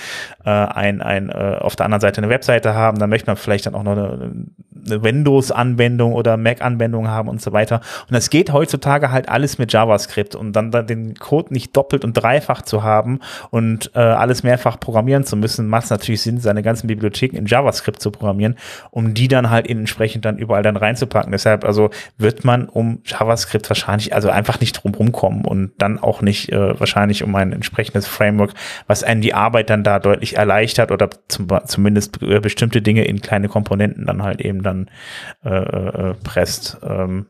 äh, ein, ein äh, auf der anderen Seite eine Webseite haben, dann möchte man vielleicht dann auch noch eine, eine Windows-Anwendung oder Mac-Anwendung haben und so weiter. Und das geht heutzutage halt alles mit JavaScript und dann, dann den Code nicht doppelt und dreifach zu haben und äh, alles mehrfach programmieren zu müssen, macht es natürlich Sinn, seine ganzen Bibliotheken in JavaScript zu programmieren, um die dann halt in entsprechend dann überall dann reinzupacken. Deshalb also wird man um JavaScript wahrscheinlich also einfach nicht drum rumkommen und dann auch nicht äh, wahrscheinlich um ein entsprechendes Framework, was einen die Arbeit dann da deutlich erleichtert oder zum, zumindest bestimmte Dinge in kleine Komponenten dann halt eben dann äh, äh, presst. Ähm,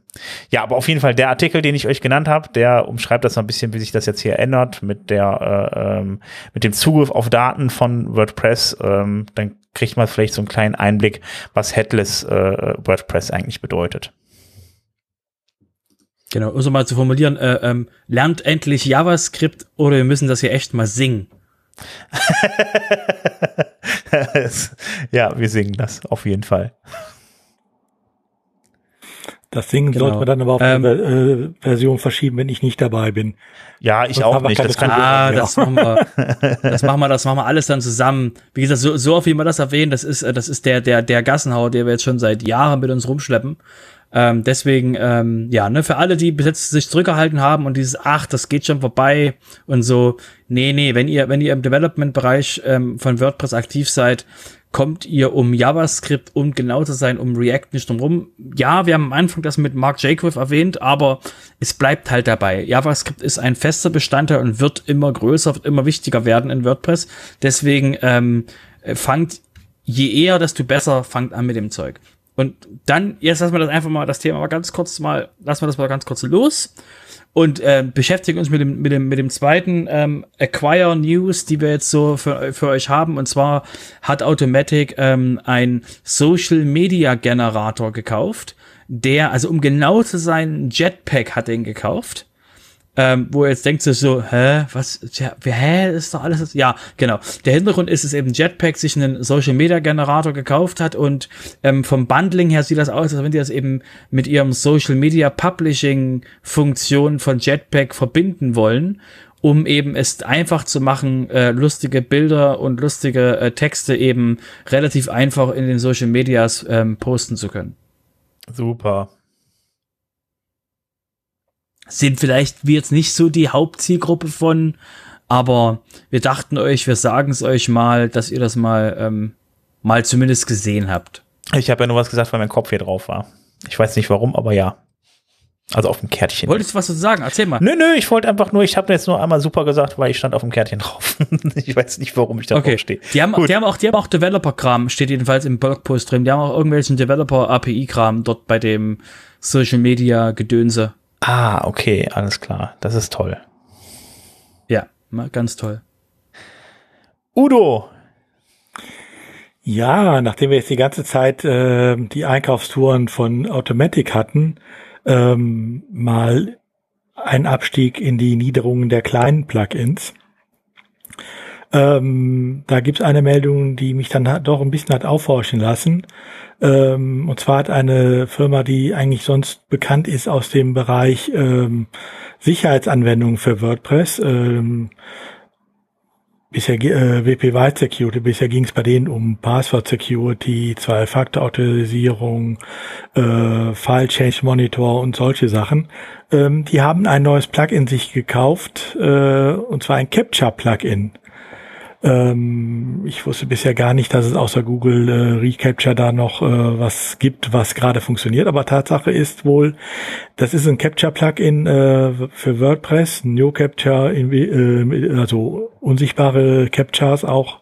ja, aber auf jeden Fall der Artikel, den ich euch genannt habe, der umschreibt das so ein bisschen, wie sich das jetzt hier ändert mit der äh, ähm, mit dem Zugriff auf Daten von WordPress. Ähm, dann kriegt man vielleicht so einen kleinen Einblick, was Headless äh, WordPress eigentlich bedeutet. Genau, um so mal zu formulieren, äh, ähm, lernt endlich JavaScript oder wir müssen das hier echt mal singen. ja, wir singen das auf jeden Fall. Das Singen genau. sollte man dann aber auf ähm, die äh, Version verschieben, wenn ich nicht dabei bin. Ja, ich Sonst auch nicht. Das, kann ah, das machen wir. Das machen wir, das machen wir alles dann zusammen. Wie gesagt, so, so oft wie wir das erwähnen, das ist, äh, das ist der, der, der Gassenhauer, der wir jetzt schon seit Jahren mit uns rumschleppen. Ähm, deswegen, ähm, ja, ne, für alle, die bis jetzt sich zurückgehalten haben und dieses, ach, das geht schon vorbei und so, nee, nee, wenn ihr, wenn ihr im Development-Bereich ähm, von WordPress aktiv seid, kommt ihr um JavaScript und genau zu sein, um React nicht drum Ja, wir haben am Anfang das mit Mark Jacob erwähnt, aber es bleibt halt dabei. JavaScript ist ein fester Bestandteil und wird immer größer, wird immer wichtiger werden in WordPress. Deswegen ähm, fangt, je eher, desto besser, fangt an mit dem Zeug. Und dann, jetzt lassen wir das einfach mal, das Thema mal ganz kurz mal, lassen wir das mal ganz kurz los und äh, beschäftigen uns mit dem, mit dem, mit dem zweiten ähm, Acquire News, die wir jetzt so für, für euch haben. Und zwar hat Automatic ähm, ein Social Media Generator gekauft, der, also um genau zu sein, Jetpack hat den gekauft ähm, wo ihr jetzt denkt so, hä, was, ja, hä, ist doch alles, ja, genau. Der Hintergrund ist, dass eben Jetpack sich einen Social Media Generator gekauft hat und ähm, vom Bundling her sieht das aus, als wenn die das eben mit ihrem Social Media Publishing Funktion von Jetpack verbinden wollen um eben es einfach zu machen, äh, lustige Bilder und lustige äh, Texte eben relativ einfach in den Social Medias ähm, posten zu können. Super. Sind vielleicht wir jetzt nicht so die Hauptzielgruppe von, aber wir dachten euch, wir sagen es euch mal, dass ihr das mal, ähm, mal zumindest gesehen habt. Ich habe ja nur was gesagt, weil mein Kopf hier drauf war. Ich weiß nicht warum, aber ja. Also auf dem Kärtchen. Wolltest du was dazu sagen? Erzähl mal. Nö, nö, ich wollte einfach nur, ich habe jetzt nur einmal super gesagt, weil ich stand auf dem Kärtchen drauf. ich weiß nicht, warum ich da okay. stehe. Die haben, die haben auch, die haben auch Developer-Kram, steht jedenfalls im Blogpost drin. Die haben auch irgendwelchen Developer-API-Kram dort bei dem Social Media Gedönse. Ah, okay, alles klar. Das ist toll. Ja, ganz toll. Udo. Ja, nachdem wir jetzt die ganze Zeit äh, die Einkaufstouren von Automatic hatten, ähm, mal ein Abstieg in die Niederungen der kleinen Plugins. Ähm, da gibt's eine Meldung, die mich dann doch ein bisschen hat aufhorchen lassen. Ähm, und zwar hat eine Firma, die eigentlich sonst bekannt ist aus dem Bereich ähm, Sicherheitsanwendungen für WordPress, ähm, bisher äh, WP Wide Security, bisher ging es bei denen um Password Security, Zwei-Faktor-Autorisierung, äh, File Change Monitor und solche Sachen. Ähm, die haben ein neues Plugin sich gekauft, äh, und zwar ein Capture Plugin. Ähm, ich wusste bisher gar nicht, dass es außer Google äh, Recapture da noch äh, was gibt, was gerade funktioniert. Aber Tatsache ist wohl, das ist ein Capture-Plugin äh, für WordPress, New Capture, äh, also unsichtbare Captures auch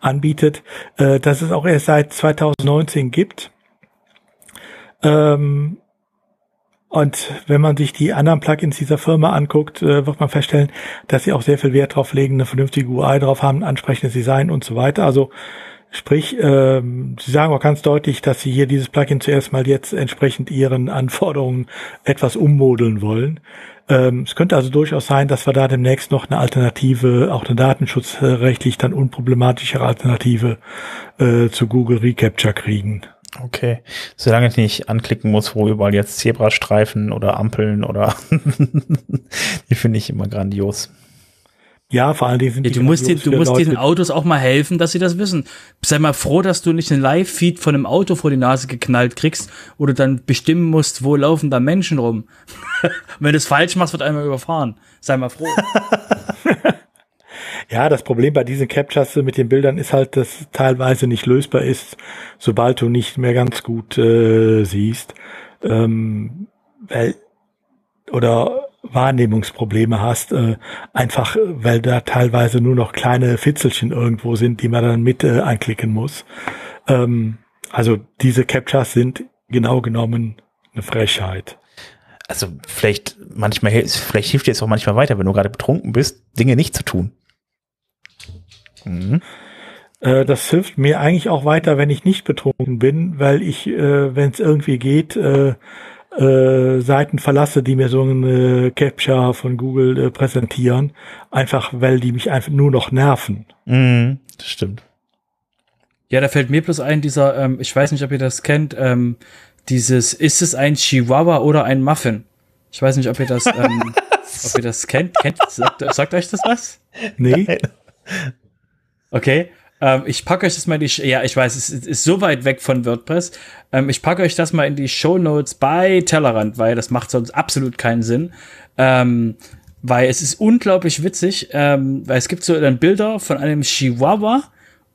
anbietet, äh, dass es auch erst seit 2019 gibt. Ähm, und wenn man sich die anderen Plugins dieser Firma anguckt, äh, wird man feststellen, dass sie auch sehr viel Wert drauf legen, eine vernünftige UI drauf haben, ein ansprechendes Design und so weiter. Also sprich, ähm, sie sagen auch ganz deutlich, dass sie hier dieses Plugin zuerst mal jetzt entsprechend ihren Anforderungen etwas ummodeln wollen. Ähm, es könnte also durchaus sein, dass wir da demnächst noch eine Alternative, auch eine datenschutzrechtlich dann unproblematischere Alternative äh, zu Google Recapture kriegen. Okay. Solange ich nicht anklicken muss, wo überall jetzt Zebrastreifen oder Ampeln oder die finde ich immer grandios. Ja, vor allen Dingen sind ja, die du musst, die, du musst diesen Autos auch mal helfen, dass sie das wissen. Sei mal froh, dass du nicht einen Live-Feed von einem Auto vor die Nase geknallt kriegst, du dann bestimmen musst, wo laufen da Menschen rum. Wenn du es falsch machst, wird einmal überfahren. Sei mal froh. Ja, das Problem bei diesen Captures mit den Bildern ist halt, dass teilweise nicht lösbar ist, sobald du nicht mehr ganz gut äh, siehst. Ähm, weil, oder Wahrnehmungsprobleme hast, äh, einfach weil da teilweise nur noch kleine Fitzelchen irgendwo sind, die man dann mit äh, einklicken muss. Ähm, also diese Captures sind genau genommen eine Frechheit. Also vielleicht manchmal vielleicht hilft dir es auch manchmal weiter, wenn du gerade betrunken bist, Dinge nicht zu tun. Mhm. Äh, das hilft mir eigentlich auch weiter, wenn ich nicht betrunken bin, weil ich, äh, wenn es irgendwie geht, äh, äh, Seiten verlasse, die mir so eine Capture von Google äh, präsentieren, einfach weil die mich einfach nur noch nerven. Mhm, das stimmt. Ja, da fällt mir bloß ein, dieser, ähm, ich weiß nicht, ob ihr das kennt, ähm, dieses, ist es ein Chihuahua oder ein Muffin? Ich weiß nicht, ob ihr das, ähm, ob ihr das kennt. kennt sagt, sagt euch das was? Nee. Nein. Okay. Ähm, ich packe euch das mal in die, ja, ich weiß, es ist so weit weg von WordPress. Ähm, ich packe euch das mal in die Show Notes bei Tellerrand, weil das macht sonst absolut keinen Sinn. Ähm, weil es ist unglaublich witzig, ähm, weil es gibt so dann Bilder von einem Chihuahua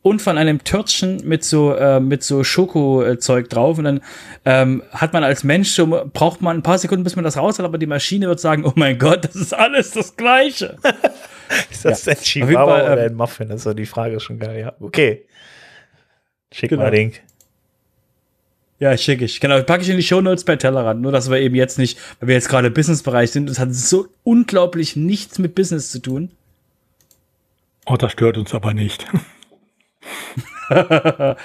und von einem Törtchen mit so äh, mit so Schokozeug drauf und dann ähm, hat man als Mensch so braucht man ein paar Sekunden bis man das raus hat, aber die Maschine wird sagen, oh mein Gott, das ist alles das Gleiche. ist das ja. ein Chihuahua Fall, oder ähm, ein Muffin? Das ist so die Frage schon geil. Ja, okay. Schick genau. mal Link. Ja, schick ich. Genau, packe ich in die Show Notes bei Tellerrand. Nur, dass wir eben jetzt nicht, weil wir jetzt gerade Businessbereich sind, das hat so unglaublich nichts mit Business zu tun. Oh, das stört uns aber nicht.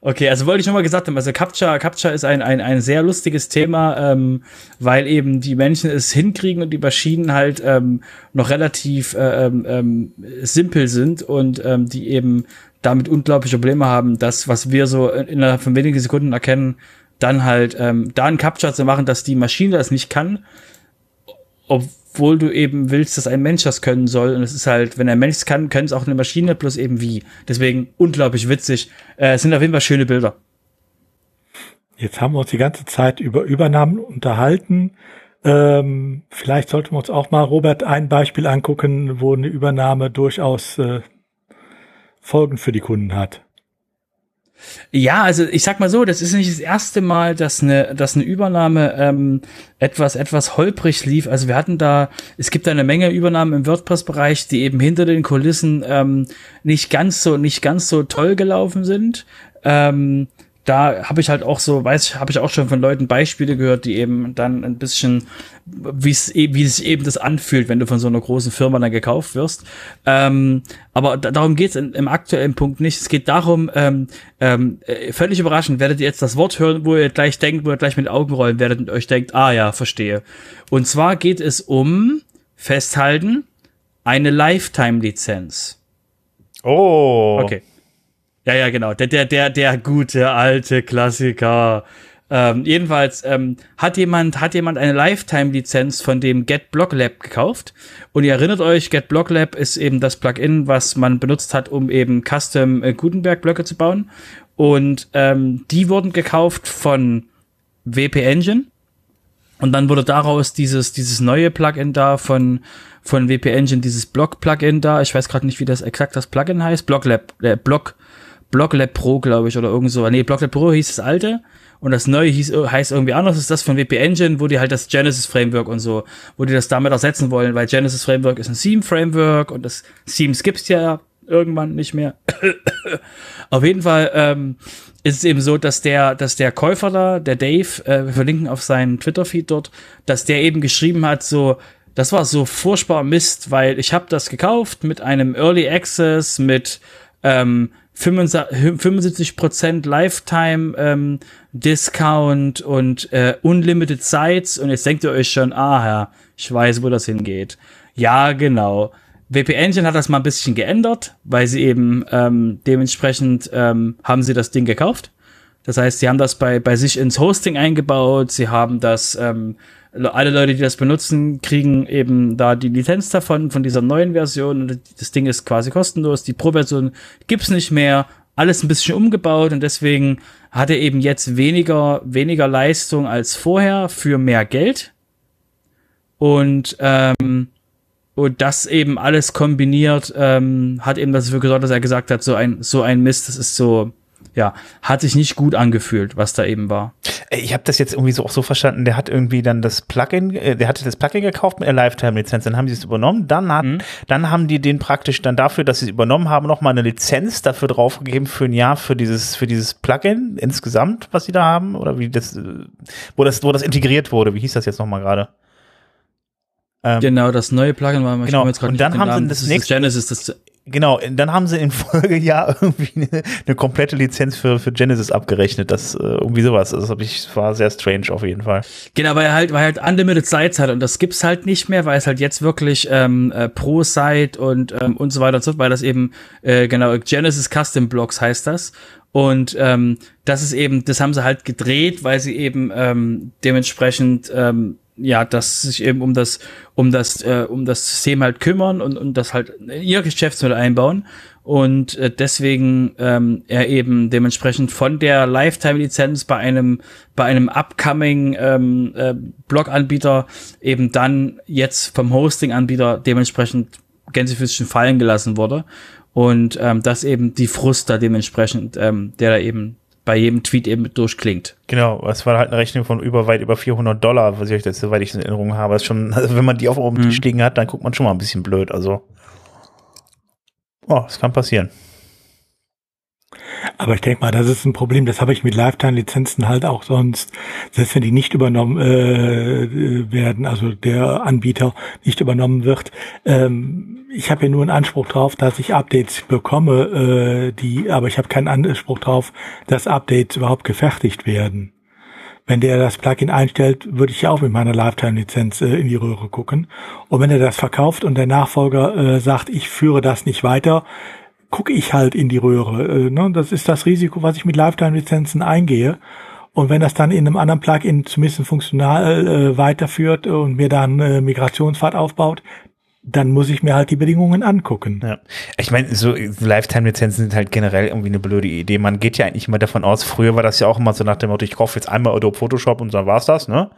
okay, also wollte ich nochmal gesagt haben, also Capture, Capture ist ein, ein, ein sehr lustiges Thema, ähm, weil eben die Menschen es hinkriegen und die Maschinen halt ähm, noch relativ äh, ähm, ähm, simpel sind und ähm, die eben damit unglaubliche Probleme haben, das, was wir so innerhalb von wenigen Sekunden erkennen, dann halt ähm, da ein Capture zu machen, dass die Maschine das nicht kann, ob obwohl du eben willst, dass ein Mensch das können soll. Und es ist halt, wenn ein Mensch es kann, können es auch eine Maschine, bloß eben wie. Deswegen unglaublich witzig. Äh, es sind auf jeden Fall schöne Bilder. Jetzt haben wir uns die ganze Zeit über Übernahmen unterhalten. Ähm, vielleicht sollten wir uns auch mal, Robert, ein Beispiel angucken, wo eine Übernahme durchaus äh, Folgen für die Kunden hat. Ja, also ich sag mal so, das ist nicht das erste Mal, dass eine, dass eine Übernahme ähm, etwas, etwas holprig lief. Also wir hatten da, es gibt da eine Menge Übernahmen im WordPress-Bereich, die eben hinter den Kulissen ähm, nicht ganz so, nicht ganz so toll gelaufen sind. Ähm, da habe ich halt auch so, weiß ich, habe ich auch schon von Leuten Beispiele gehört, die eben dann ein bisschen, wie es wie es eben das anfühlt, wenn du von so einer großen Firma dann gekauft wirst. Ähm, aber da, darum geht es im aktuellen Punkt nicht. Es geht darum, ähm, ähm, äh, völlig überraschend, werdet ihr jetzt das Wort hören, wo ihr gleich denkt, wo ihr gleich mit Augen rollen werdet und euch denkt, ah ja, verstehe. Und zwar geht es um, festhalten, eine Lifetime-Lizenz. Oh. Okay. Ja, ja, genau. Der, der, der, der gute alte Klassiker. Ähm, jedenfalls ähm, hat jemand hat jemand eine Lifetime-Lizenz von dem Get Block Lab gekauft und ihr erinnert euch, Get Block Lab ist eben das Plugin, was man benutzt hat, um eben Custom äh, Gutenberg Blöcke zu bauen und ähm, die wurden gekauft von WP Engine und dann wurde daraus dieses dieses neue Plugin da von von WP Engine dieses Block Plugin da. Ich weiß gerade nicht, wie das exakt das Plugin heißt. Block Lab äh, Block Blocklab Pro, glaube ich, oder irgend so. Nee, Blocklab Pro hieß das alte und das neue hieß, heißt irgendwie anders. Das ist das von WP Engine, wo die halt das Genesis Framework und so, wo die das damit ersetzen wollen, weil Genesis Framework ist ein Theme Framework und das Themes gibt's ja irgendwann nicht mehr. auf jeden Fall ähm, ist es eben so, dass der, dass der Käufer da, der Dave, äh, wir verlinken auf seinen Twitter-Feed dort, dass der eben geschrieben hat, so, das war so furchtbar Mist, weil ich habe das gekauft mit einem Early Access, mit ähm, 75% Lifetime ähm, Discount und äh, Unlimited Sites und jetzt denkt ihr euch schon, ah ja, ich weiß, wo das hingeht. Ja, genau. WP Engine hat das mal ein bisschen geändert, weil sie eben ähm, dementsprechend ähm, haben sie das Ding gekauft. Das heißt, sie haben das bei, bei sich ins Hosting eingebaut, sie haben das ähm, alle Leute, die das benutzen, kriegen eben da die Lizenz davon, von dieser neuen Version. Das Ding ist quasi kostenlos. Die Pro-Version gibt's nicht mehr. Alles ein bisschen umgebaut und deswegen hat er eben jetzt weniger, weniger Leistung als vorher für mehr Geld. Und, ähm, und das eben alles kombiniert, ähm, hat eben dafür gesorgt, dass er gesagt hat, so ein, so ein Mist, das ist so, ja, hat sich nicht gut angefühlt, was da eben war. Ich habe das jetzt irgendwie so auch so verstanden, der hat irgendwie dann das Plugin, äh, der hatte das Plugin gekauft mit einer Lifetime-Lizenz, dann haben sie es übernommen, dann hat, mhm. dann haben die den praktisch dann dafür, dass sie es übernommen haben, nochmal eine Lizenz dafür draufgegeben für ein Jahr für dieses, für dieses Plugin insgesamt, was sie da haben, oder wie das, äh, wo das, wo das integriert wurde, wie hieß das jetzt nochmal gerade? Ähm, genau, das neue Plugin war genau. und dann haben sie das, das nächste Genesis, das Genau, dann haben sie im Folgejahr irgendwie eine, eine komplette Lizenz für, für Genesis abgerechnet. Das äh, irgendwie sowas. Das habe ich war sehr strange auf jeden Fall. Genau, weil halt, weil halt unlimited Sites hat und das gibt's halt nicht mehr, weil es halt jetzt wirklich ähm, äh, pro Site und ähm, und so weiter und so, weil das eben äh, genau Genesis Custom Blocks heißt das und ähm, das ist eben, das haben sie halt gedreht, weil sie eben ähm, dementsprechend ähm, ja, dass sich eben um das, um das, äh, um das System halt kümmern und, und das halt in ihr Geschäftsmodell einbauen. Und äh, deswegen ähm, er eben dementsprechend von der Lifetime-Lizenz bei einem, bei einem upcoming ähm, äh, Blog-Anbieter eben dann jetzt vom Hosting-Anbieter dementsprechend Gänsefüßchen fallen gelassen wurde. Und ähm, das eben die Frust da dementsprechend, ähm, der da eben bei jedem Tweet eben durchklingt. Genau, es war halt eine Rechnung von über weit über 400 Dollar, was ich euch jetzt, soweit ich in Erinnerung habe. ist schon, also wenn man die auf dem Tisch mhm. liegen hat, dann guckt man schon mal ein bisschen blöd. Also, oh, das kann passieren. Aber ich denke mal, das ist ein Problem, das habe ich mit Lifetime-Lizenzen halt auch sonst, selbst wenn die nicht übernommen äh, werden, also der Anbieter nicht übernommen wird. Ähm, ich habe ja nur einen Anspruch drauf, dass ich Updates bekomme, äh, die, aber ich habe keinen Anspruch drauf, dass Updates überhaupt gefertigt werden. Wenn der das Plugin einstellt, würde ich ja auch mit meiner Lifetime-Lizenz äh, in die Röhre gucken. Und wenn er das verkauft und der Nachfolger äh, sagt, ich führe das nicht weiter, gucke ich halt in die Röhre. Äh, ne? Das ist das Risiko, was ich mit Lifetime-Lizenzen eingehe. Und wenn das dann in einem anderen Plugin zumindest funktional äh, weiterführt und mir dann äh, Migrationspfad aufbaut, dann muss ich mir halt die Bedingungen angucken. Ja. Ich meine, so Lifetime-Lizenzen sind halt generell irgendwie eine blöde Idee. Man geht ja eigentlich immer davon aus, früher war das ja auch immer so nach dem Motto, ich kaufe jetzt einmal Adobe Photoshop und dann war's das, ne?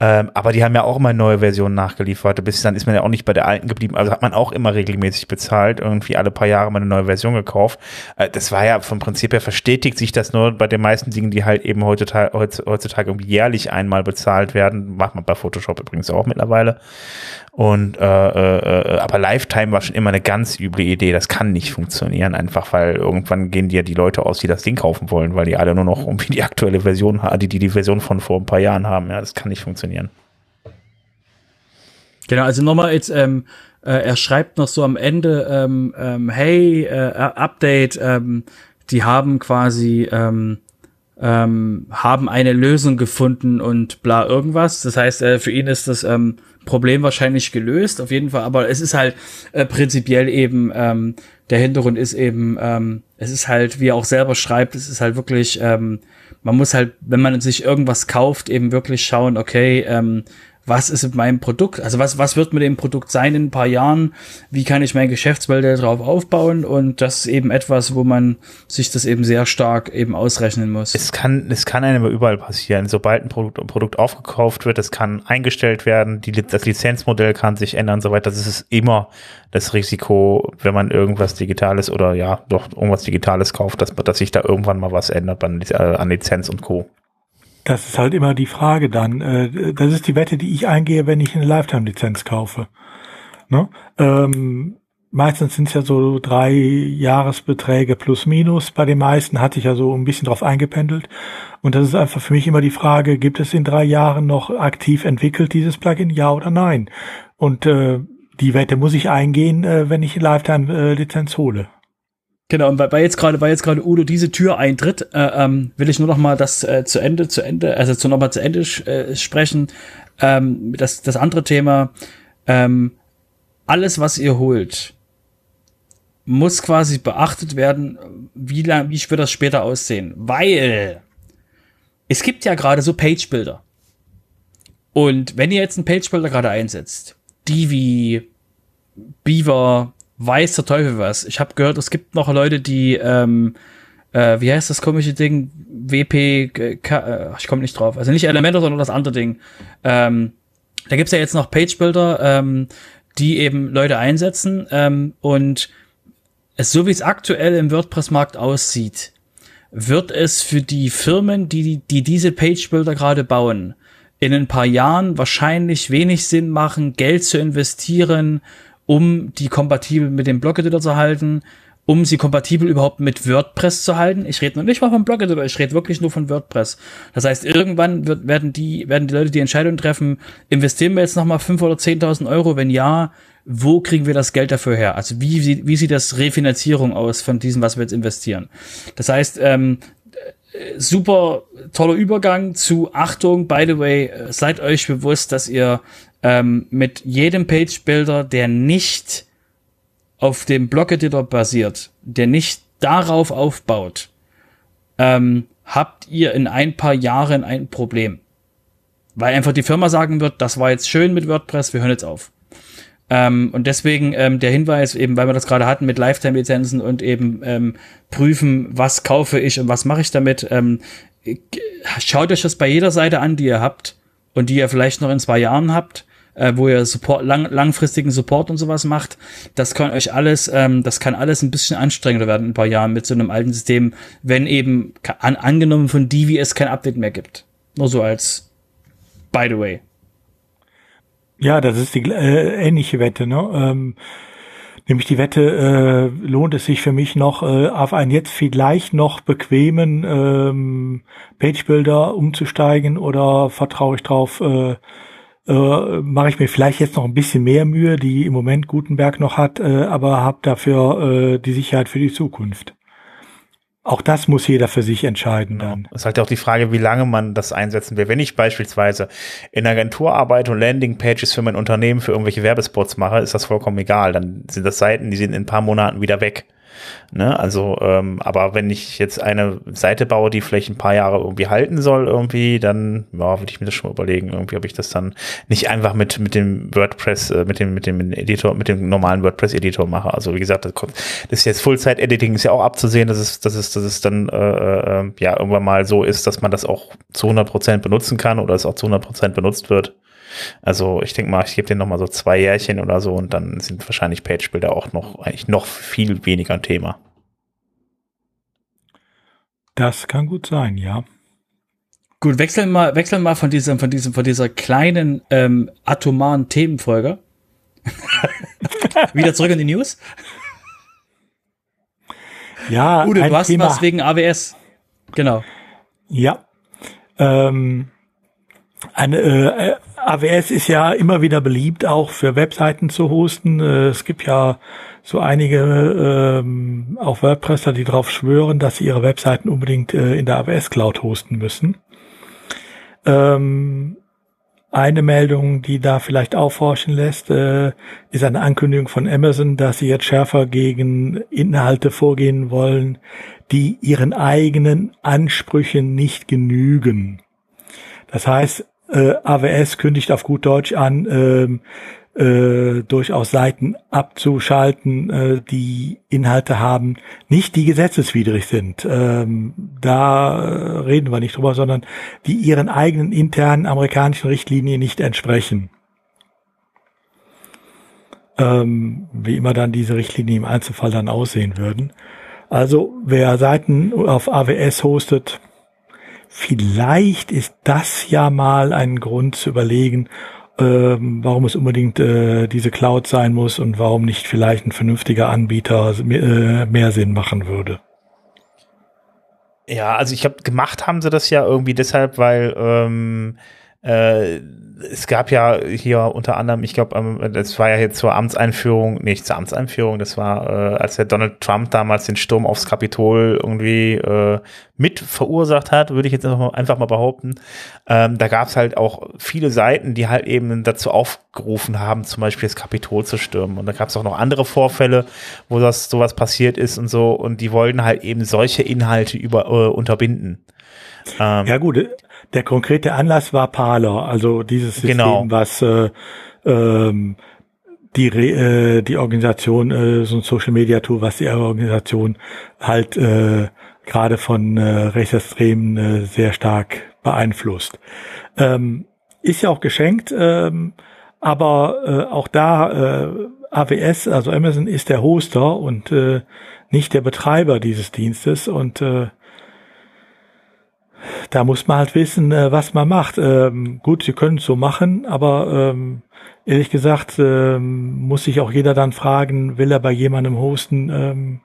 Ähm, aber die haben ja auch immer neue Versionen nachgeliefert. Bis dann ist man ja auch nicht bei der alten geblieben. Also hat man auch immer regelmäßig bezahlt, irgendwie alle paar Jahre mal eine neue Version gekauft. Äh, das war ja vom Prinzip her verstetigt sich das nur bei den meisten Dingen, die halt eben heutzutage, heutzutage irgendwie jährlich einmal bezahlt werden. Macht man bei Photoshop übrigens auch mittlerweile. Und äh, äh, äh, aber Lifetime war schon immer eine ganz üble Idee. Das kann nicht funktionieren, einfach weil irgendwann gehen dir die Leute aus, die das Ding kaufen wollen, weil die alle nur noch irgendwie die aktuelle Version haben, die, die die Version von vor ein paar Jahren haben. Ja, das kann nicht funktionieren. Genau, also nochmal jetzt, ähm, äh, er schreibt noch so am Ende, ähm, ähm, hey, äh, Update, ähm, die haben quasi ähm, ähm, haben eine Lösung gefunden und bla irgendwas. Das heißt, äh, für ihn ist das ähm, Problem wahrscheinlich gelöst, auf jeden Fall, aber es ist halt äh, prinzipiell eben, ähm, der Hintergrund ist eben, ähm, es ist halt, wie er auch selber schreibt, es ist halt wirklich, ähm, man muss halt, wenn man sich irgendwas kauft, eben wirklich schauen, okay, ähm, was ist mit meinem Produkt, also was, was wird mit dem Produkt sein in ein paar Jahren, wie kann ich mein Geschäftsmodell darauf aufbauen und das ist eben etwas, wo man sich das eben sehr stark eben ausrechnen muss. Es kann, es kann einem überall passieren. Sobald ein Produkt, ein Produkt aufgekauft wird, es kann eingestellt werden, die, das Lizenzmodell kann sich ändern und so weiter. Das ist immer das Risiko, wenn man irgendwas Digitales oder ja, doch irgendwas Digitales kauft, dass, dass sich da irgendwann mal was ändert an, an Lizenz und Co. Das ist halt immer die Frage dann. Äh, das ist die Wette, die ich eingehe, wenn ich eine Lifetime-Lizenz kaufe. Ne? Ähm, meistens sind es ja so drei Jahresbeträge plus minus. Bei den meisten hatte ich ja so ein bisschen drauf eingependelt. Und das ist einfach für mich immer die Frage, gibt es in drei Jahren noch aktiv entwickelt, dieses Plugin, ja oder nein? Und äh, die Wette muss ich eingehen, äh, wenn ich eine Lifetime-Lizenz hole. Genau, und weil jetzt gerade, weil jetzt gerade Udo diese Tür eintritt, äh, ähm, will ich nur noch mal das äh, zu Ende, zu Ende, also zu noch mal zu Ende äh, sprechen. Ähm, das, das andere Thema, ähm, alles, was ihr holt, muss quasi beachtet werden, wie lang, wie wird das später aussehen. Weil es gibt ja gerade so Page-Builder. Und wenn ihr jetzt einen Page-Builder gerade einsetzt, die wie Beaver, weiß der Teufel was. Ich habe gehört, es gibt noch Leute, die, ähm, äh, wie heißt das komische Ding? WP, K, äh, ich komme nicht drauf. Also nicht Elementor, sondern das andere Ding. Ähm, da gibt's ja jetzt noch Page-Builder, ähm, die eben Leute einsetzen. Ähm, und es, so wie es aktuell im WordPress-Markt aussieht, wird es für die Firmen, die, die diese Page-Builder gerade bauen, in ein paar Jahren wahrscheinlich wenig Sinn machen, Geld zu investieren, um die kompatibel mit dem Blog-Editor zu halten, um sie kompatibel überhaupt mit WordPress zu halten. Ich rede noch nicht mal vom Blog-Editor, ich rede wirklich nur von WordPress. Das heißt, irgendwann wird, werden die, werden die Leute die Entscheidung treffen, investieren wir jetzt nochmal 5.000 oder 10.000 Euro? Wenn ja, wo kriegen wir das Geld dafür her? Also wie, wie sieht das Refinanzierung aus von diesem, was wir jetzt investieren? Das heißt, ähm, super toller Übergang zu Achtung, by the way, seid euch bewusst, dass ihr ähm, mit jedem Page Builder, der nicht auf dem Block Editor basiert, der nicht darauf aufbaut, ähm, habt ihr in ein paar Jahren ein Problem. Weil einfach die Firma sagen wird, das war jetzt schön mit WordPress, wir hören jetzt auf. Ähm, und deswegen ähm, der Hinweis, eben weil wir das gerade hatten mit Lifetime-Lizenzen und eben ähm, prüfen, was kaufe ich und was mache ich damit. Ähm, schaut euch das bei jeder Seite an, die ihr habt und die ihr vielleicht noch in zwei Jahren habt äh, wo ihr Support, lang, langfristigen Support und sowas macht. Das kann euch alles, ähm, das kann alles ein bisschen anstrengender werden in ein paar Jahren mit so einem alten System, wenn eben an, angenommen von Divi es kein Update mehr gibt. Nur so als by the way. Ja, das ist die äh, ähnliche Wette, ne? Ähm, nämlich die Wette, äh, lohnt es sich für mich noch äh, auf einen jetzt vielleicht noch bequemen ähm, Page Builder umzusteigen oder vertraue ich drauf, äh, äh, mache ich mir vielleicht jetzt noch ein bisschen mehr Mühe, die im Moment Gutenberg noch hat, äh, aber habe dafür äh, die Sicherheit für die Zukunft. Auch das muss jeder für sich entscheiden dann. Ja, ist halt auch die Frage, wie lange man das einsetzen will. Wenn ich beispielsweise in Agentur arbeite und Landingpages für mein Unternehmen für irgendwelche Werbespots mache, ist das vollkommen egal. Dann sind das Seiten, die sind in ein paar Monaten wieder weg. Ne? Also, ähm, aber wenn ich jetzt eine Seite baue, die vielleicht ein paar Jahre irgendwie halten soll, irgendwie, dann ja, würde ich mir das schon mal überlegen, irgendwie, ob ich das dann nicht einfach mit, mit dem WordPress, äh, mit dem, mit dem Editor, mit dem normalen WordPress-Editor mache. Also wie gesagt, das, kommt, das ist jetzt Full-Site-Editing, ist ja auch abzusehen, dass es, dass es, dass es dann äh, äh, ja irgendwann mal so ist, dass man das auch zu 100 Prozent benutzen kann oder es auch zu 100 Prozent benutzt wird. Also ich denke mal, ich gebe den noch mal so zwei Jährchen oder so und dann sind wahrscheinlich Page-Bilder auch noch eigentlich noch viel weniger ein Thema. Das kann gut sein, ja. Gut, wechseln mal, wechseln mal von diesem, von diesem, von dieser kleinen ähm, atomaren Themenfolge wieder zurück in die News. Ja, Ude, du hast Thema. was wegen AWS. Genau. Ja. Ähm, eine, äh, AWS ist ja immer wieder beliebt, auch für Webseiten zu hosten. Äh, es gibt ja so einige ähm, auch WordPresser, die darauf schwören, dass sie ihre Webseiten unbedingt äh, in der AWS Cloud hosten müssen. Ähm, eine Meldung, die da vielleicht aufhorchen lässt, äh, ist eine Ankündigung von Amazon, dass sie jetzt schärfer gegen Inhalte vorgehen wollen, die ihren eigenen Ansprüchen nicht genügen. Das heißt, äh, AWS kündigt auf gut Deutsch an, äh, äh, durchaus Seiten abzuschalten, äh, die Inhalte haben, nicht die gesetzeswidrig sind. Ähm, da reden wir nicht drüber, sondern die ihren eigenen internen amerikanischen Richtlinien nicht entsprechen. Ähm, wie immer dann diese Richtlinien im Einzelfall dann aussehen würden. Also wer Seiten auf AWS hostet, vielleicht ist das ja mal ein Grund zu überlegen, ähm, warum es unbedingt äh, diese Cloud sein muss und warum nicht vielleicht ein vernünftiger Anbieter äh, mehr Sinn machen würde. Ja, also ich habe gemacht haben sie das ja irgendwie deshalb, weil ähm, äh, es gab ja hier unter anderem, ich glaube, ähm, das war ja jetzt zur Amtseinführung, nicht zur Amtseinführung, das war, äh, als der Donald Trump damals den Sturm aufs Kapitol irgendwie äh, mit verursacht hat, würde ich jetzt einfach mal, einfach mal behaupten. Ähm, da gab es halt auch viele Seiten, die halt eben dazu aufgerufen haben, zum Beispiel das Kapitol zu stürmen. Und da gab es auch noch andere Vorfälle, wo das sowas passiert ist und so. Und die wollten halt eben solche Inhalte über äh, unterbinden. Ähm, ja gut, der konkrete Anlass war Parler, also dieses System, genau. was äh, ähm, die, äh, die Organisation, äh, so ein Social Media Tool, was die Organisation halt äh, gerade von äh, Rechtsextremen äh, sehr stark beeinflusst. Ähm, ist ja auch geschenkt, ähm, aber äh, auch da äh, AWS, also Amazon ist der Hoster und äh, nicht der Betreiber dieses Dienstes und äh, da muss man halt wissen, äh, was man macht. Ähm, gut, sie können es so machen, aber ähm, ehrlich gesagt ähm, muss sich auch jeder dann fragen, will er bei jemandem hosten, ähm,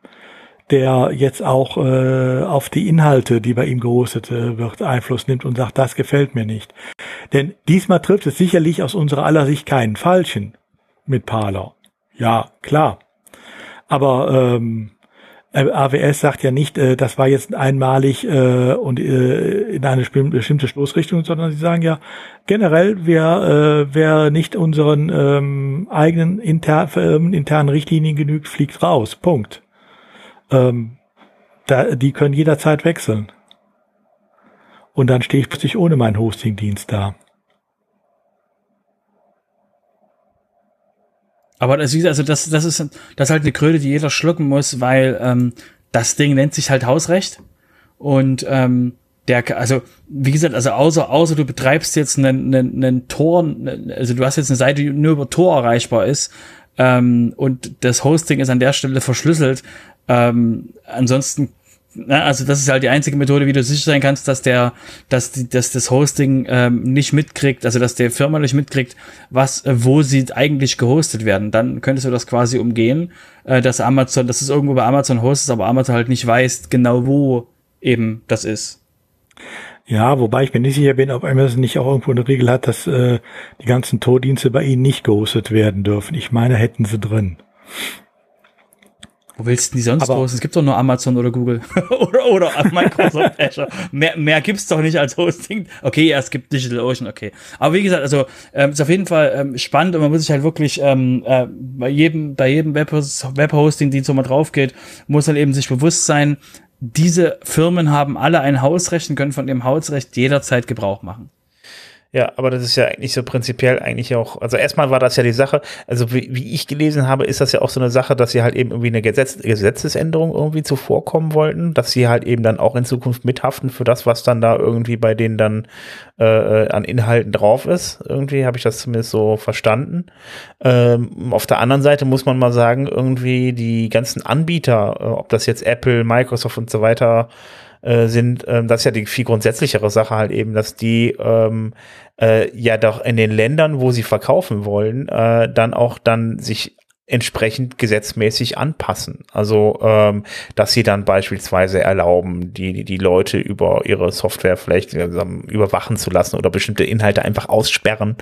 der jetzt auch äh, auf die Inhalte, die bei ihm gehostet äh, wird, Einfluss nimmt und sagt, das gefällt mir nicht. Denn diesmal trifft es sicherlich aus unserer aller Sicht keinen Falschen mit Parler. Ja, klar. Aber ähm, äh, AWS sagt ja nicht, äh, das war jetzt einmalig äh, und äh, in eine bestimmte Stoßrichtung, sondern sie sagen ja generell, wer, äh, wer nicht unseren ähm, eigenen inter, äh, internen Richtlinien genügt, fliegt raus. Punkt. Ähm, da, die können jederzeit wechseln. Und dann stehe ich plötzlich ohne meinen Hostingdienst da. Aber das, also das, das ist, das ist halt eine Kröte, die jeder schlucken muss, weil ähm, das Ding nennt sich halt Hausrecht. Und ähm, der, also wie gesagt, also außer, außer du betreibst jetzt einen, einen, einen Tor, also du hast jetzt eine Seite, die nur über Tor erreichbar ist, ähm, und das Hosting ist an der Stelle verschlüsselt. Ähm, ansonsten also das ist halt die einzige Methode, wie du sicher sein kannst, dass der, dass die, dass das Hosting ähm, nicht mitkriegt, also dass der Firma nicht mitkriegt, was, äh, wo sie eigentlich gehostet werden. Dann könntest du das quasi umgehen, äh, dass Amazon, dass es irgendwo bei Amazon hostet, aber Amazon halt nicht weiß genau, wo eben das ist. Ja, wobei ich mir nicht sicher bin, ob Amazon nicht auch irgendwo eine Regel hat, dass äh, die ganzen Tordienste bei ihnen nicht gehostet werden dürfen. Ich meine, hätten sie drin. Wo willst du die sonst aber hosten? Es gibt doch nur Amazon oder Google. oder, oder Microsoft Azure. Mehr, mehr gibt's doch nicht als Hosting. Okay, ja, es gibt DigitalOcean, okay. Aber wie gesagt, also ähm, ist auf jeden Fall ähm, spannend und man muss sich halt wirklich ähm, äh, bei jedem, bei jedem Webhosting-Dienst, wo man drauf geht, muss halt eben sich bewusst sein, diese Firmen haben alle ein Hausrecht und können von dem Hausrecht jederzeit Gebrauch machen. Ja, aber das ist ja eigentlich so prinzipiell eigentlich auch, also erstmal war das ja die Sache, also wie, wie ich gelesen habe, ist das ja auch so eine Sache, dass sie halt eben irgendwie eine Gesetz, Gesetzesänderung irgendwie zuvorkommen wollten, dass sie halt eben dann auch in Zukunft mithaften für das, was dann da irgendwie bei denen dann äh, an Inhalten drauf ist. Irgendwie habe ich das zumindest so verstanden. Ähm, auf der anderen Seite muss man mal sagen, irgendwie die ganzen Anbieter, äh, ob das jetzt Apple, Microsoft und so weiter äh, sind, ähm, das ist ja die viel grundsätzlichere Sache halt eben, dass die ähm, äh, ja doch in den Ländern, wo sie verkaufen wollen, äh, dann auch dann sich entsprechend gesetzmäßig anpassen. Also, ähm, dass sie dann beispielsweise erlauben, die, die Leute über ihre Software vielleicht äh, überwachen zu lassen oder bestimmte Inhalte einfach aussperren.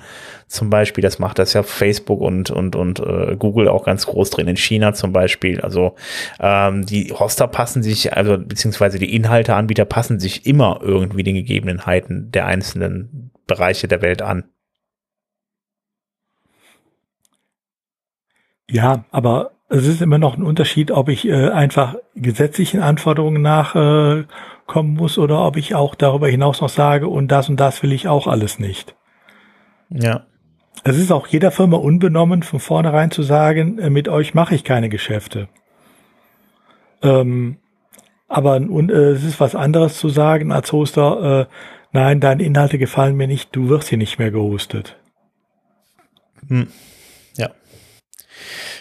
Zum Beispiel, das macht das ja Facebook und, und, und äh, Google auch ganz groß drin in China zum Beispiel. Also ähm, die Hoster passen sich, also beziehungsweise die Inhalteanbieter passen sich immer irgendwie den Gegebenheiten der einzelnen Bereiche der Welt an. Ja, aber es ist immer noch ein Unterschied, ob ich äh, einfach gesetzlichen Anforderungen nachkommen äh, muss oder ob ich auch darüber hinaus noch sage, und das und das will ich auch alles nicht. Ja. Es ist auch jeder Firma unbenommen, von vornherein zu sagen, äh, mit euch mache ich keine Geschäfte. Ähm, aber und, äh, es ist was anderes zu sagen als Hoster, äh, nein, deine Inhalte gefallen mir nicht, du wirst hier nicht mehr gehostet. Hm. Ja.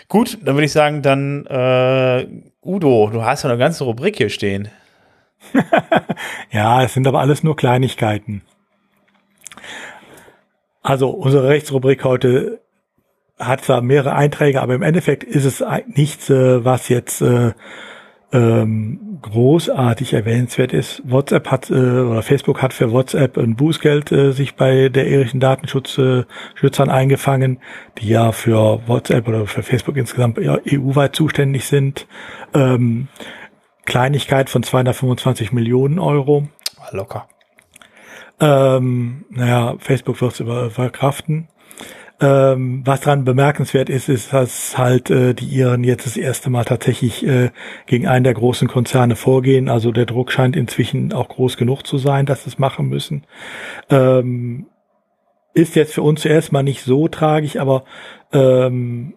Gut, dann würde ich sagen, dann äh, Udo, du hast ja eine ganze Rubrik hier stehen. ja, es sind aber alles nur Kleinigkeiten. Also unsere Rechtsrubrik heute hat zwar mehrere Einträge, aber im Endeffekt ist es nichts, äh, was jetzt äh, ähm, großartig erwähnenswert ist. WhatsApp hat äh, oder Facebook hat für WhatsApp ein Bußgeld äh, sich bei der irischen Datenschutzschützern äh, eingefangen, die ja für WhatsApp oder für Facebook insgesamt ja, EU-weit zuständig sind. Ähm, Kleinigkeit von 225 Millionen Euro. Locker. Ähm, naja, Facebook wird es verkraften. Ähm, was dran bemerkenswert ist, ist, dass halt äh, die Iren jetzt das erste Mal tatsächlich äh, gegen einen der großen Konzerne vorgehen. Also der Druck scheint inzwischen auch groß genug zu sein, dass sie es machen müssen. Ähm, ist jetzt für uns zuerst mal nicht so tragisch, aber ähm,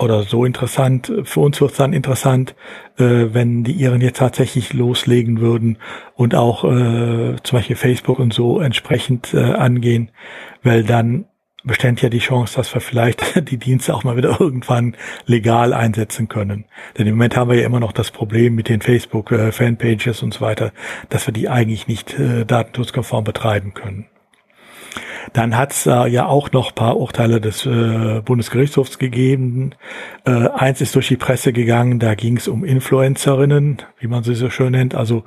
oder so interessant. Für uns wird es dann interessant, äh, wenn die Iren jetzt tatsächlich loslegen würden und auch äh, zum Beispiel Facebook und so entsprechend äh, angehen, weil dann bestand ja die Chance, dass wir vielleicht die Dienste auch mal wieder irgendwann legal einsetzen können. Denn im Moment haben wir ja immer noch das Problem mit den Facebook-Fanpages und so weiter, dass wir die eigentlich nicht äh, datenschutzkonform betreiben können. Dann hat es äh, ja auch noch paar Urteile des äh, Bundesgerichtshofs gegeben. Äh, eins ist durch die Presse gegangen, da ging es um Influencerinnen, wie man sie so schön nennt, also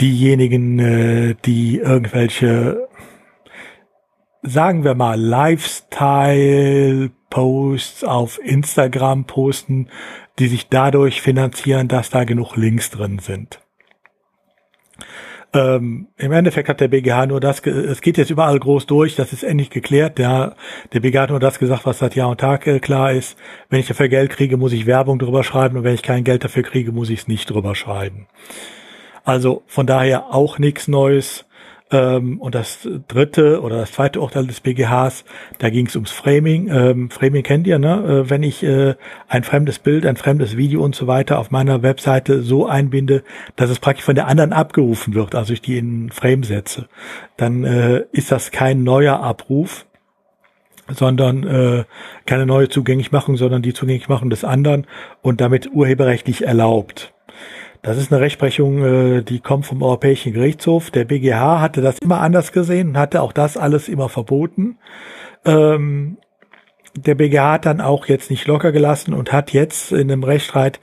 diejenigen, äh, die irgendwelche sagen wir mal, Lifestyle-Posts auf Instagram posten, die sich dadurch finanzieren, dass da genug Links drin sind. Ähm, Im Endeffekt hat der BGH nur das, es geht jetzt überall groß durch, das ist endlich geklärt. Der, der BGH hat nur das gesagt, was seit Jahr und Tag äh, klar ist. Wenn ich dafür Geld kriege, muss ich Werbung drüber schreiben und wenn ich kein Geld dafür kriege, muss ich es nicht drüber schreiben. Also von daher auch nichts Neues. Ähm, und das dritte oder das zweite Urteil des BGHs, da ging es ums Framing. Ähm, Framing kennt ihr, ne? Äh, wenn ich äh, ein fremdes Bild, ein fremdes Video und so weiter auf meiner Webseite so einbinde, dass es praktisch von der anderen abgerufen wird, also ich die in Frame setze, dann äh, ist das kein neuer Abruf, sondern äh, keine neue Zugänglichmachung, sondern die Zugänglichmachung des anderen und damit urheberrechtlich erlaubt. Das ist eine Rechtsprechung, äh, die kommt vom Europäischen Gerichtshof. Der BGH hatte das immer anders gesehen und hatte auch das alles immer verboten. Ähm, der BGH hat dann auch jetzt nicht locker gelassen und hat jetzt in einem Rechtsstreit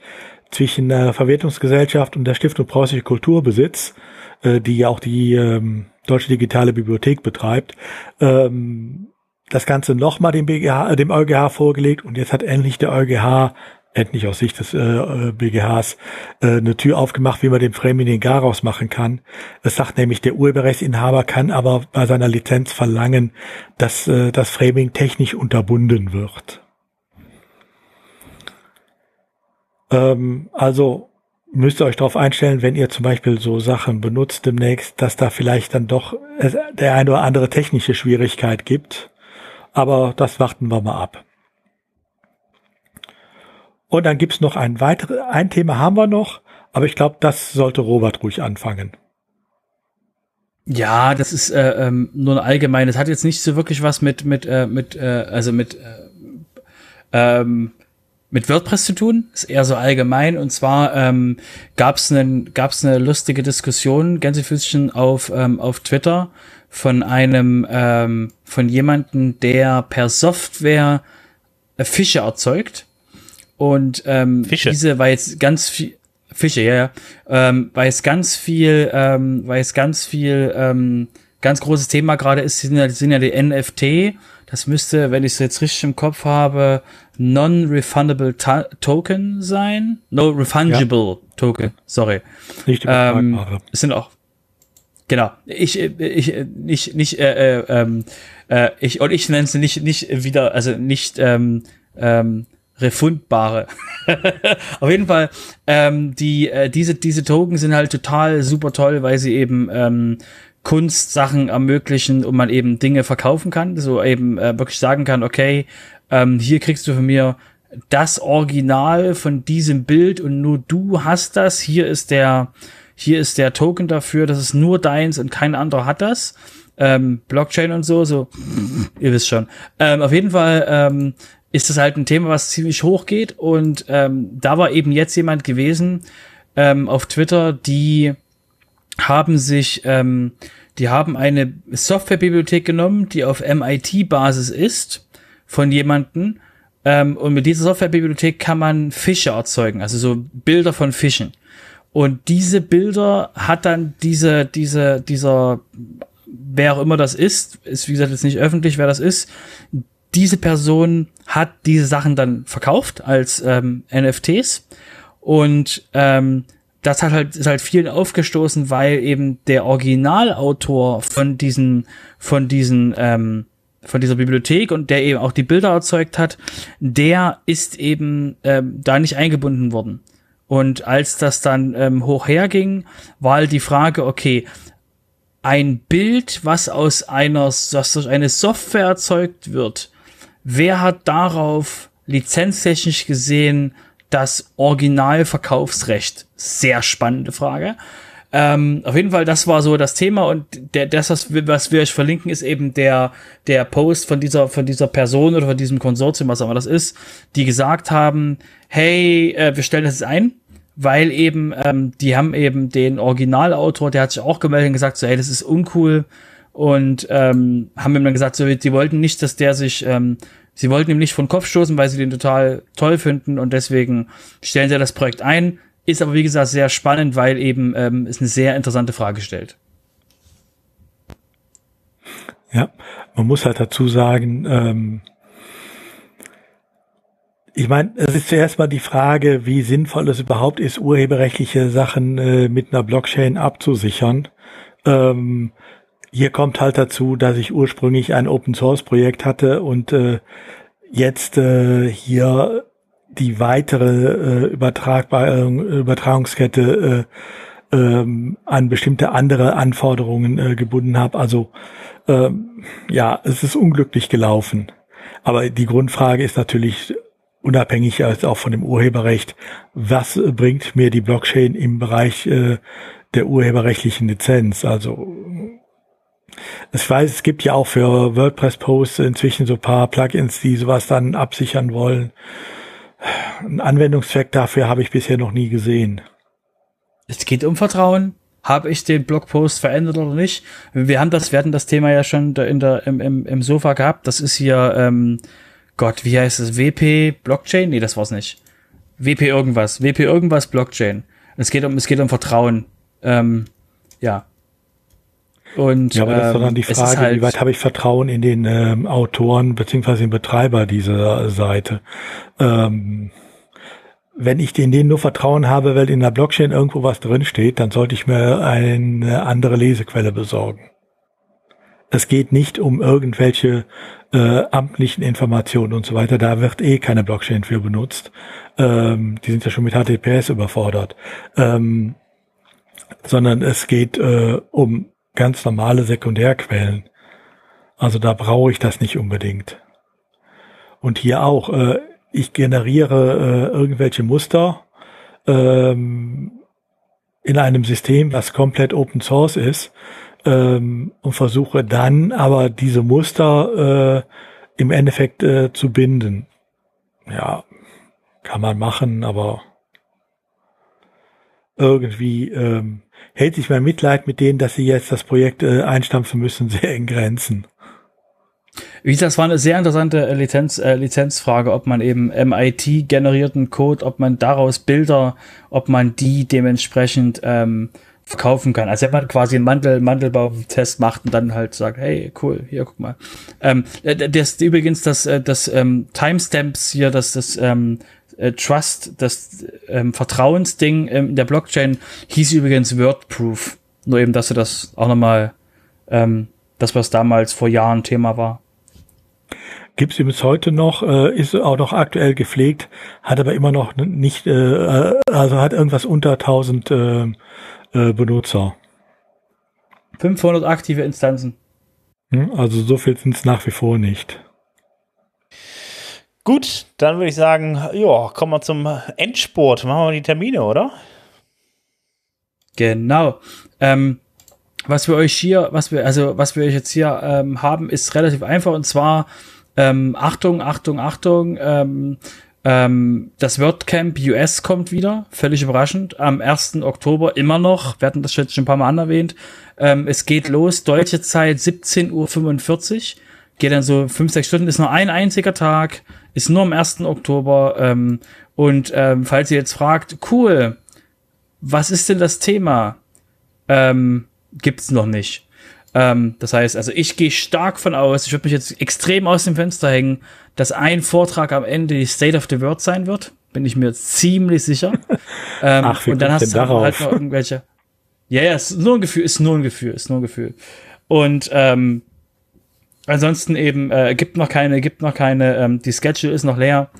zwischen der Verwertungsgesellschaft und der Stiftung Preußische Kulturbesitz, äh, die ja auch die ähm, Deutsche Digitale Bibliothek betreibt, ähm, das Ganze nochmal dem BGH, äh, dem EuGH vorgelegt und jetzt hat endlich der EuGH endlich aus Sicht des äh, BGHs äh, eine Tür aufgemacht, wie man den Framing den Garaus machen kann. Es sagt nämlich, der Urheberrechtsinhaber kann aber bei seiner Lizenz verlangen, dass äh, das Framing technisch unterbunden wird. Ähm, also müsst ihr euch darauf einstellen, wenn ihr zum Beispiel so Sachen benutzt demnächst, dass da vielleicht dann doch der eine oder andere technische Schwierigkeit gibt. Aber das warten wir mal ab. Und dann gibt's noch ein weiteres, ein Thema haben wir noch, aber ich glaube, das sollte Robert ruhig anfangen. Ja, das ist äh, ähm, nur ein allgemeines. Hat jetzt nicht so wirklich was mit mit äh, mit äh, also mit äh, ähm, mit WordPress zu tun, ist eher so allgemein. Und zwar ähm, gab es gab's eine lustige Diskussion, Gänsefüßchen, auf, ähm, auf Twitter von einem, ähm, von jemanden, der per Software Fische erzeugt. Und ähm, Fische. diese war jetzt ganz viel, Fische, ja, ja, ähm, weil es ganz viel, ähm, weil es ganz viel, ähm, ganz großes Thema gerade ist, sind ja, sind ja die NFT. Das müsste, wenn ich es jetzt richtig im Kopf habe, Non-Refundable Token sein. No Refungible ja. Token, sorry. Nicht ähm, es sind auch Genau. Ich, ich, nicht, nicht, äh, äh, ähm, äh, ich, und ich nenne es nicht, nicht wieder, also nicht, ähm, ähm, refundbare. Auf jeden Fall, ähm, die, äh, diese, diese Token sind halt total super toll, weil sie eben, ähm, Kunstsachen ermöglichen und man eben Dinge verkaufen kann, so eben äh, wirklich sagen kann, okay, ähm, hier kriegst du von mir das Original von diesem Bild und nur du hast das. Hier ist der, hier ist der Token dafür, das ist nur deins und kein anderer hat das. Ähm, Blockchain und so, so, ihr wisst schon. Ähm, auf jeden Fall ähm, ist das halt ein Thema, was ziemlich hoch geht und ähm, da war eben jetzt jemand gewesen ähm, auf Twitter, die haben sich, ähm, die haben eine Softwarebibliothek genommen, die auf MIT-Basis ist von jemanden. Ähm, und mit dieser Softwarebibliothek kann man Fische erzeugen, also so Bilder von Fischen. Und diese Bilder hat dann diese, diese, dieser, wer auch immer das ist, ist wie gesagt jetzt nicht öffentlich, wer das ist, diese Person hat diese Sachen dann verkauft als ähm, NFTs und ähm, das hat halt ist halt vielen aufgestoßen, weil eben der Originalautor von diesen von diesen ähm, von dieser Bibliothek und der eben auch die Bilder erzeugt hat, der ist eben ähm, da nicht eingebunden worden. Und als das dann ähm, hoch herging, war halt die Frage, okay, ein Bild, was aus einer, was durch eine Software erzeugt wird, wer hat darauf lizenztechnisch gesehen das Originalverkaufsrecht? Sehr spannende Frage. Ähm, auf jeden Fall, das war so das Thema und der, das, was wir, was wir euch verlinken, ist eben der, der Post von dieser, von dieser Person oder von diesem Konsortium, was auch immer das ist, die gesagt haben, hey, äh, wir stellen das jetzt ein, weil eben, ähm, die haben eben den Originalautor, der hat sich auch gemeldet und gesagt, so, hey, das ist uncool und ähm, haben ihm dann gesagt, so, die wollten nicht, dass der sich, ähm, sie wollten ihm nicht von Kopf stoßen, weil sie den total toll finden und deswegen stellen sie das Projekt ein, ist aber, wie gesagt, sehr spannend, weil eben ähm, es eine sehr interessante Frage stellt. Ja, man muss halt dazu sagen, ähm, ich meine, es ist zuerst mal die Frage, wie sinnvoll es überhaupt ist, urheberrechtliche Sachen äh, mit einer Blockchain abzusichern. Ähm, hier kommt halt dazu, dass ich ursprünglich ein Open Source Projekt hatte und äh, jetzt äh, hier die weitere äh, übertragbare äh, Übertragungskette äh, ähm, an bestimmte andere Anforderungen äh, gebunden habe. Also ähm, ja, es ist unglücklich gelaufen. Aber die Grundfrage ist natürlich unabhängig als auch von dem Urheberrecht, was bringt mir die Blockchain im Bereich äh, der urheberrechtlichen Lizenz? Also ich weiß, es gibt ja auch für WordPress-Posts inzwischen so paar Plugins, die sowas dann absichern wollen. Ein Anwendungszweck dafür habe ich bisher noch nie gesehen. Es geht um Vertrauen. Habe ich den Blogpost verändert oder nicht? Wir haben das, wir hatten das Thema ja schon in der, im, im, im Sofa gehabt. Das ist hier, ähm, Gott, wie heißt es? WP Blockchain? Nee, das war's nicht. WP irgendwas. WP irgendwas Blockchain. Es geht um, es geht um Vertrauen. Ähm, ja. Und, ja, aber das ist dann die ähm, Frage, halt, wie weit habe ich Vertrauen in den ähm, Autoren beziehungsweise den Betreiber dieser Seite? Ähm, wenn ich denen nur Vertrauen habe, weil in der Blockchain irgendwo was drinsteht, dann sollte ich mir eine andere Lesequelle besorgen. Es geht nicht um irgendwelche äh, amtlichen Informationen und so weiter. Da wird eh keine Blockchain für benutzt. Ähm, die sind ja schon mit HTTPS überfordert. Ähm, sondern es geht äh, um ganz normale Sekundärquellen. Also da brauche ich das nicht unbedingt. Und hier auch, äh, ich generiere äh, irgendwelche Muster ähm, in einem System, was komplett Open Source ist ähm, und versuche dann aber diese Muster äh, im Endeffekt äh, zu binden. Ja, kann man machen, aber irgendwie ähm, hält sich mein Mitleid mit denen, dass sie jetzt das Projekt äh, einstampfen müssen, sehr in Grenzen. Wie gesagt, das war eine sehr interessante äh, Lizenz, äh, Lizenzfrage, ob man eben MIT-generierten Code, ob man daraus Bilder, ob man die dementsprechend ähm, verkaufen kann. Also wenn man quasi einen Mantel, Mandelbaum-Test macht und dann halt sagt, hey, cool, hier, guck mal. Ähm, äh, das übrigens das, äh, das ähm, Timestamps hier, das, das ähm, äh, Trust, das ähm, Vertrauensding ähm, in der Blockchain hieß übrigens Wordproof. Nur eben, dass du das auch nochmal, ähm, das, was damals vor Jahren Thema war. Gibt es bis heute noch, äh, ist auch noch aktuell gepflegt, hat aber immer noch nicht, äh, äh also hat irgendwas unter 1000 äh, äh, Benutzer. 500 aktive Instanzen. Hm, also so viel sind es nach wie vor nicht. Gut, dann würde ich sagen, ja, kommen wir zum Endsport. Machen wir die Termine, oder? Genau. Ähm, was wir euch hier, was wir, also was wir euch jetzt hier ähm, haben, ist relativ einfach und zwar ähm, Achtung, Achtung, Achtung. Ähm, ähm, das WordCamp US kommt wieder, völlig überraschend, am 1. Oktober immer noch. Wir hatten das schon ein paar Mal anerwähnt. Ähm, es geht los, deutsche Zeit 17.45 Uhr. Geht dann so fünf, sechs Stunden, ist nur ein einziger Tag ist nur am 1. Oktober. Ähm, und ähm, falls ihr jetzt fragt, cool, was ist denn das Thema? Ähm, gibt's noch nicht. Ähm, das heißt, also ich gehe stark von aus, ich würde mich jetzt extrem aus dem Fenster hängen, dass ein Vortrag am Ende die State of the World sein wird. Bin ich mir ziemlich sicher. ähm, Ach, und dann hast du darauf? halt noch irgendwelche. Ja, ja, ist nur ein Gefühl, ist nur ein Gefühl, ist nur ein Gefühl. Und ähm, Ansonsten eben äh, gibt noch keine, gibt noch keine, ähm, die Schedule ist noch leer.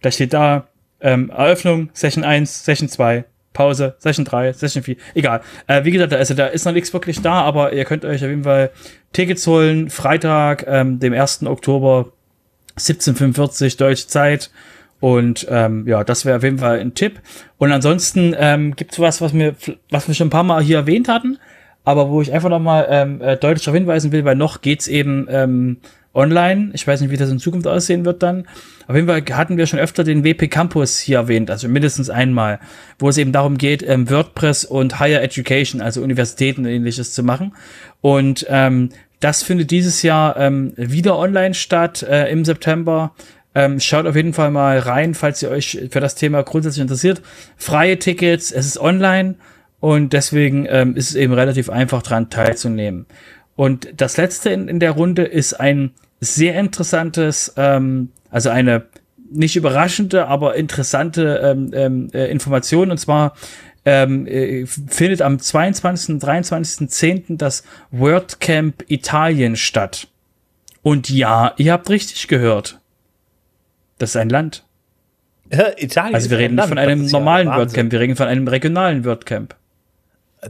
Da steht da, ähm, Eröffnung, Session 1, Session 2, Pause, Session 3, Session 4, egal. Äh, wie gesagt, also da ist noch nichts wirklich da, aber ihr könnt euch auf jeden Fall Tickets holen, Freitag, ähm, dem 1. Oktober, 1745 deutsche Zeit. Und ähm, ja, das wäre auf jeden Fall ein Tipp. Und ansonsten ähm, gibt was, was wir, was wir schon ein paar Mal hier erwähnt hatten aber wo ich einfach nochmal ähm, äh, deutlich darauf hinweisen will, weil noch geht's eben ähm, online. Ich weiß nicht, wie das in Zukunft aussehen wird dann. Auf jeden Fall hatten wir schon öfter den WP Campus hier erwähnt, also mindestens einmal, wo es eben darum geht, ähm, WordPress und Higher Education, also Universitäten und ähnliches zu machen. Und ähm, das findet dieses Jahr ähm, wieder online statt äh, im September. Ähm, schaut auf jeden Fall mal rein, falls ihr euch für das Thema grundsätzlich interessiert. Freie Tickets, es ist online und deswegen ähm, ist es eben relativ einfach daran teilzunehmen. Und das letzte in, in der Runde ist ein sehr interessantes, ähm, also eine nicht überraschende, aber interessante ähm, ähm, äh, Information. Und zwar ähm, äh, findet am 22. und 23.10. das WordCamp Italien statt. Und ja, ihr habt richtig gehört. Das ist ein Land. Italien. Also wir reden nicht von einem normalen ja WordCamp, wir reden von einem regionalen WordCamp.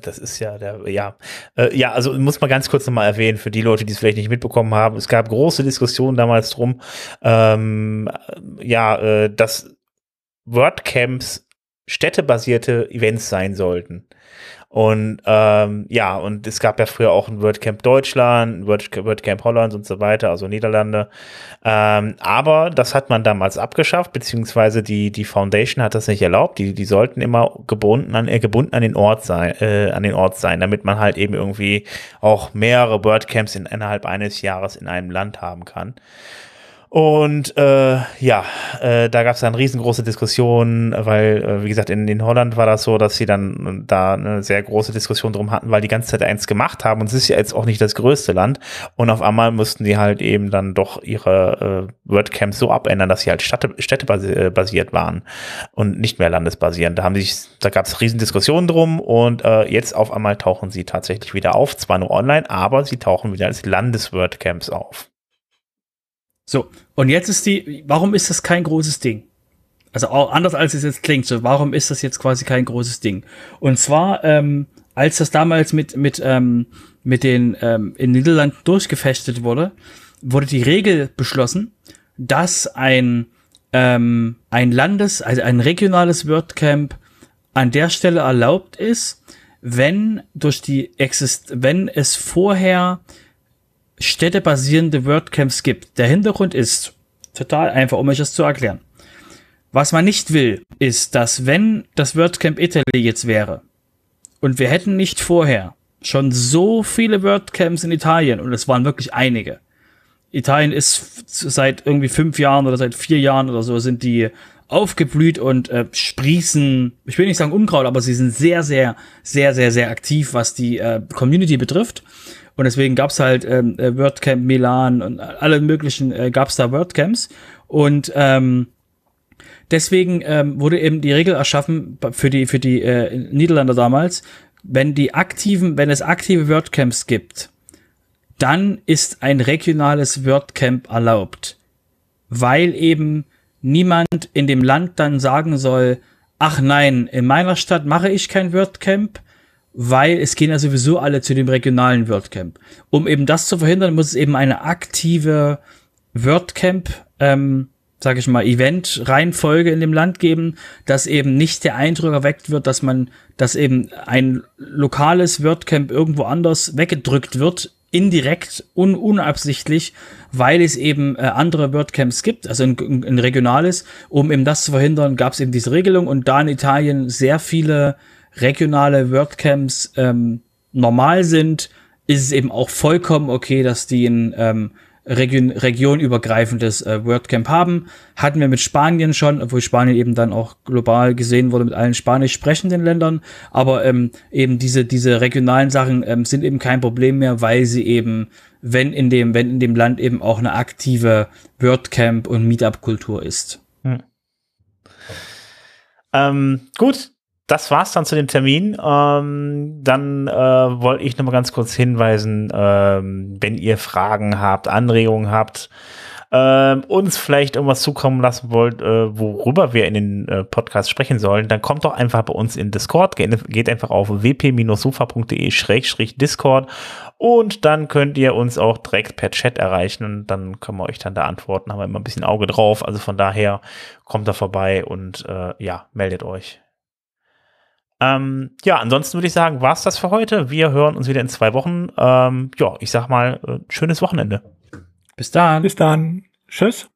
Das ist ja der, ja. Äh, ja, also muss man ganz kurz nochmal erwähnen, für die Leute, die es vielleicht nicht mitbekommen haben. Es gab große Diskussionen damals drum, ähm, ja, äh, dass WordCamps städtebasierte Events sein sollten. Und ähm, ja, und es gab ja früher auch ein WordCamp Deutschland, ein WordCamp Holland und so weiter, also Niederlande. Ähm, aber das hat man damals abgeschafft, beziehungsweise die, die Foundation hat das nicht erlaubt. Die, die sollten immer gebunden an, äh, gebunden an den Ort sein, äh, an den Ort sein, damit man halt eben irgendwie auch mehrere WordCamps in, innerhalb eines Jahres in einem Land haben kann. Und äh, ja, äh, da gab es dann riesengroße Diskussionen, weil, äh, wie gesagt, in, in Holland war das so, dass sie dann da eine sehr große Diskussion drum hatten, weil die ganze Zeit eins gemacht haben. Und es ist ja jetzt auch nicht das größte Land. Und auf einmal mussten die halt eben dann doch ihre äh, WordCamps so abändern, dass sie halt Städte, städtebasiert waren und nicht mehr landesbasierend. Da haben sich, da gab es riesen Diskussionen drum und äh, jetzt auf einmal tauchen sie tatsächlich wieder auf, zwar nur online, aber sie tauchen wieder als Landes-WordCamps auf. So, und jetzt ist die, warum ist das kein großes Ding? Also auch anders als es jetzt klingt, so warum ist das jetzt quasi kein großes Ding? Und zwar, ähm, als das damals mit, mit, ähm, mit den ähm, in Niederlanden durchgefechtet wurde, wurde die Regel beschlossen, dass ein, ähm, ein Landes-, also ein regionales WordCamp an der Stelle erlaubt ist, wenn durch die Exist, wenn es vorher städtebasierende WordCamps gibt. Der Hintergrund ist total einfach, um euch das zu erklären. Was man nicht will, ist, dass wenn das WordCamp Italy jetzt wäre und wir hätten nicht vorher schon so viele WordCamps in Italien und es waren wirklich einige. Italien ist seit irgendwie fünf Jahren oder seit vier Jahren oder so sind die aufgeblüht und äh, sprießen, ich will nicht sagen Unkraut, aber sie sind sehr, sehr, sehr, sehr, sehr aktiv, was die äh, Community betrifft. Und deswegen gab's halt ähm, äh, WordCamp Milan und alle möglichen äh, gab's da WordCamps. Und ähm, deswegen ähm, wurde eben die Regel erschaffen für die für die äh, Niederländer damals, wenn die aktiven, wenn es aktive WordCamps gibt, dann ist ein regionales WordCamp erlaubt, weil eben niemand in dem Land dann sagen soll, ach nein, in meiner Stadt mache ich kein WordCamp, weil es gehen ja sowieso alle zu dem regionalen WordCamp. Um eben das zu verhindern, muss es eben eine aktive WordCamp, ähm, sage ich mal, Event-Reihenfolge in dem Land geben, dass eben nicht der Eindruck erweckt wird, dass man, dass eben ein lokales WordCamp irgendwo anders weggedrückt wird, indirekt un unabsichtlich, weil es eben äh, andere WordCamps gibt, also ein, ein regionales. Um eben das zu verhindern, gab es eben diese Regelung und da in Italien sehr viele regionale WordCamps ähm, normal sind, ist es eben auch vollkommen okay, dass die ein ähm, region, regionübergreifendes äh, WordCamp haben. Hatten wir mit Spanien schon, obwohl Spanien eben dann auch global gesehen wurde mit allen spanisch sprechenden Ländern. Aber ähm, eben diese, diese regionalen Sachen ähm, sind eben kein Problem mehr, weil sie eben, wenn in dem, wenn in dem Land eben auch eine aktive WordCamp und Meetup-Kultur ist. Hm. Ähm, gut, das war's dann zu dem Termin. Ähm, dann äh, wollte ich noch mal ganz kurz hinweisen, ähm, wenn ihr Fragen habt, Anregungen habt, äh, uns vielleicht irgendwas zukommen lassen wollt, äh, worüber wir in den äh, Podcast sprechen sollen, dann kommt doch einfach bei uns in Discord. Geht, geht einfach auf wp-sofa.de-discord und dann könnt ihr uns auch direkt per Chat erreichen und dann können wir euch dann da antworten. Haben wir immer ein bisschen Auge drauf. Also von daher kommt da vorbei und äh, ja, meldet euch. Ähm, ja, ansonsten würde ich sagen, war's das für heute. Wir hören uns wieder in zwei Wochen. Ähm, ja, ich sag mal, äh, schönes Wochenende. Bis dann. Bis dann. Tschüss.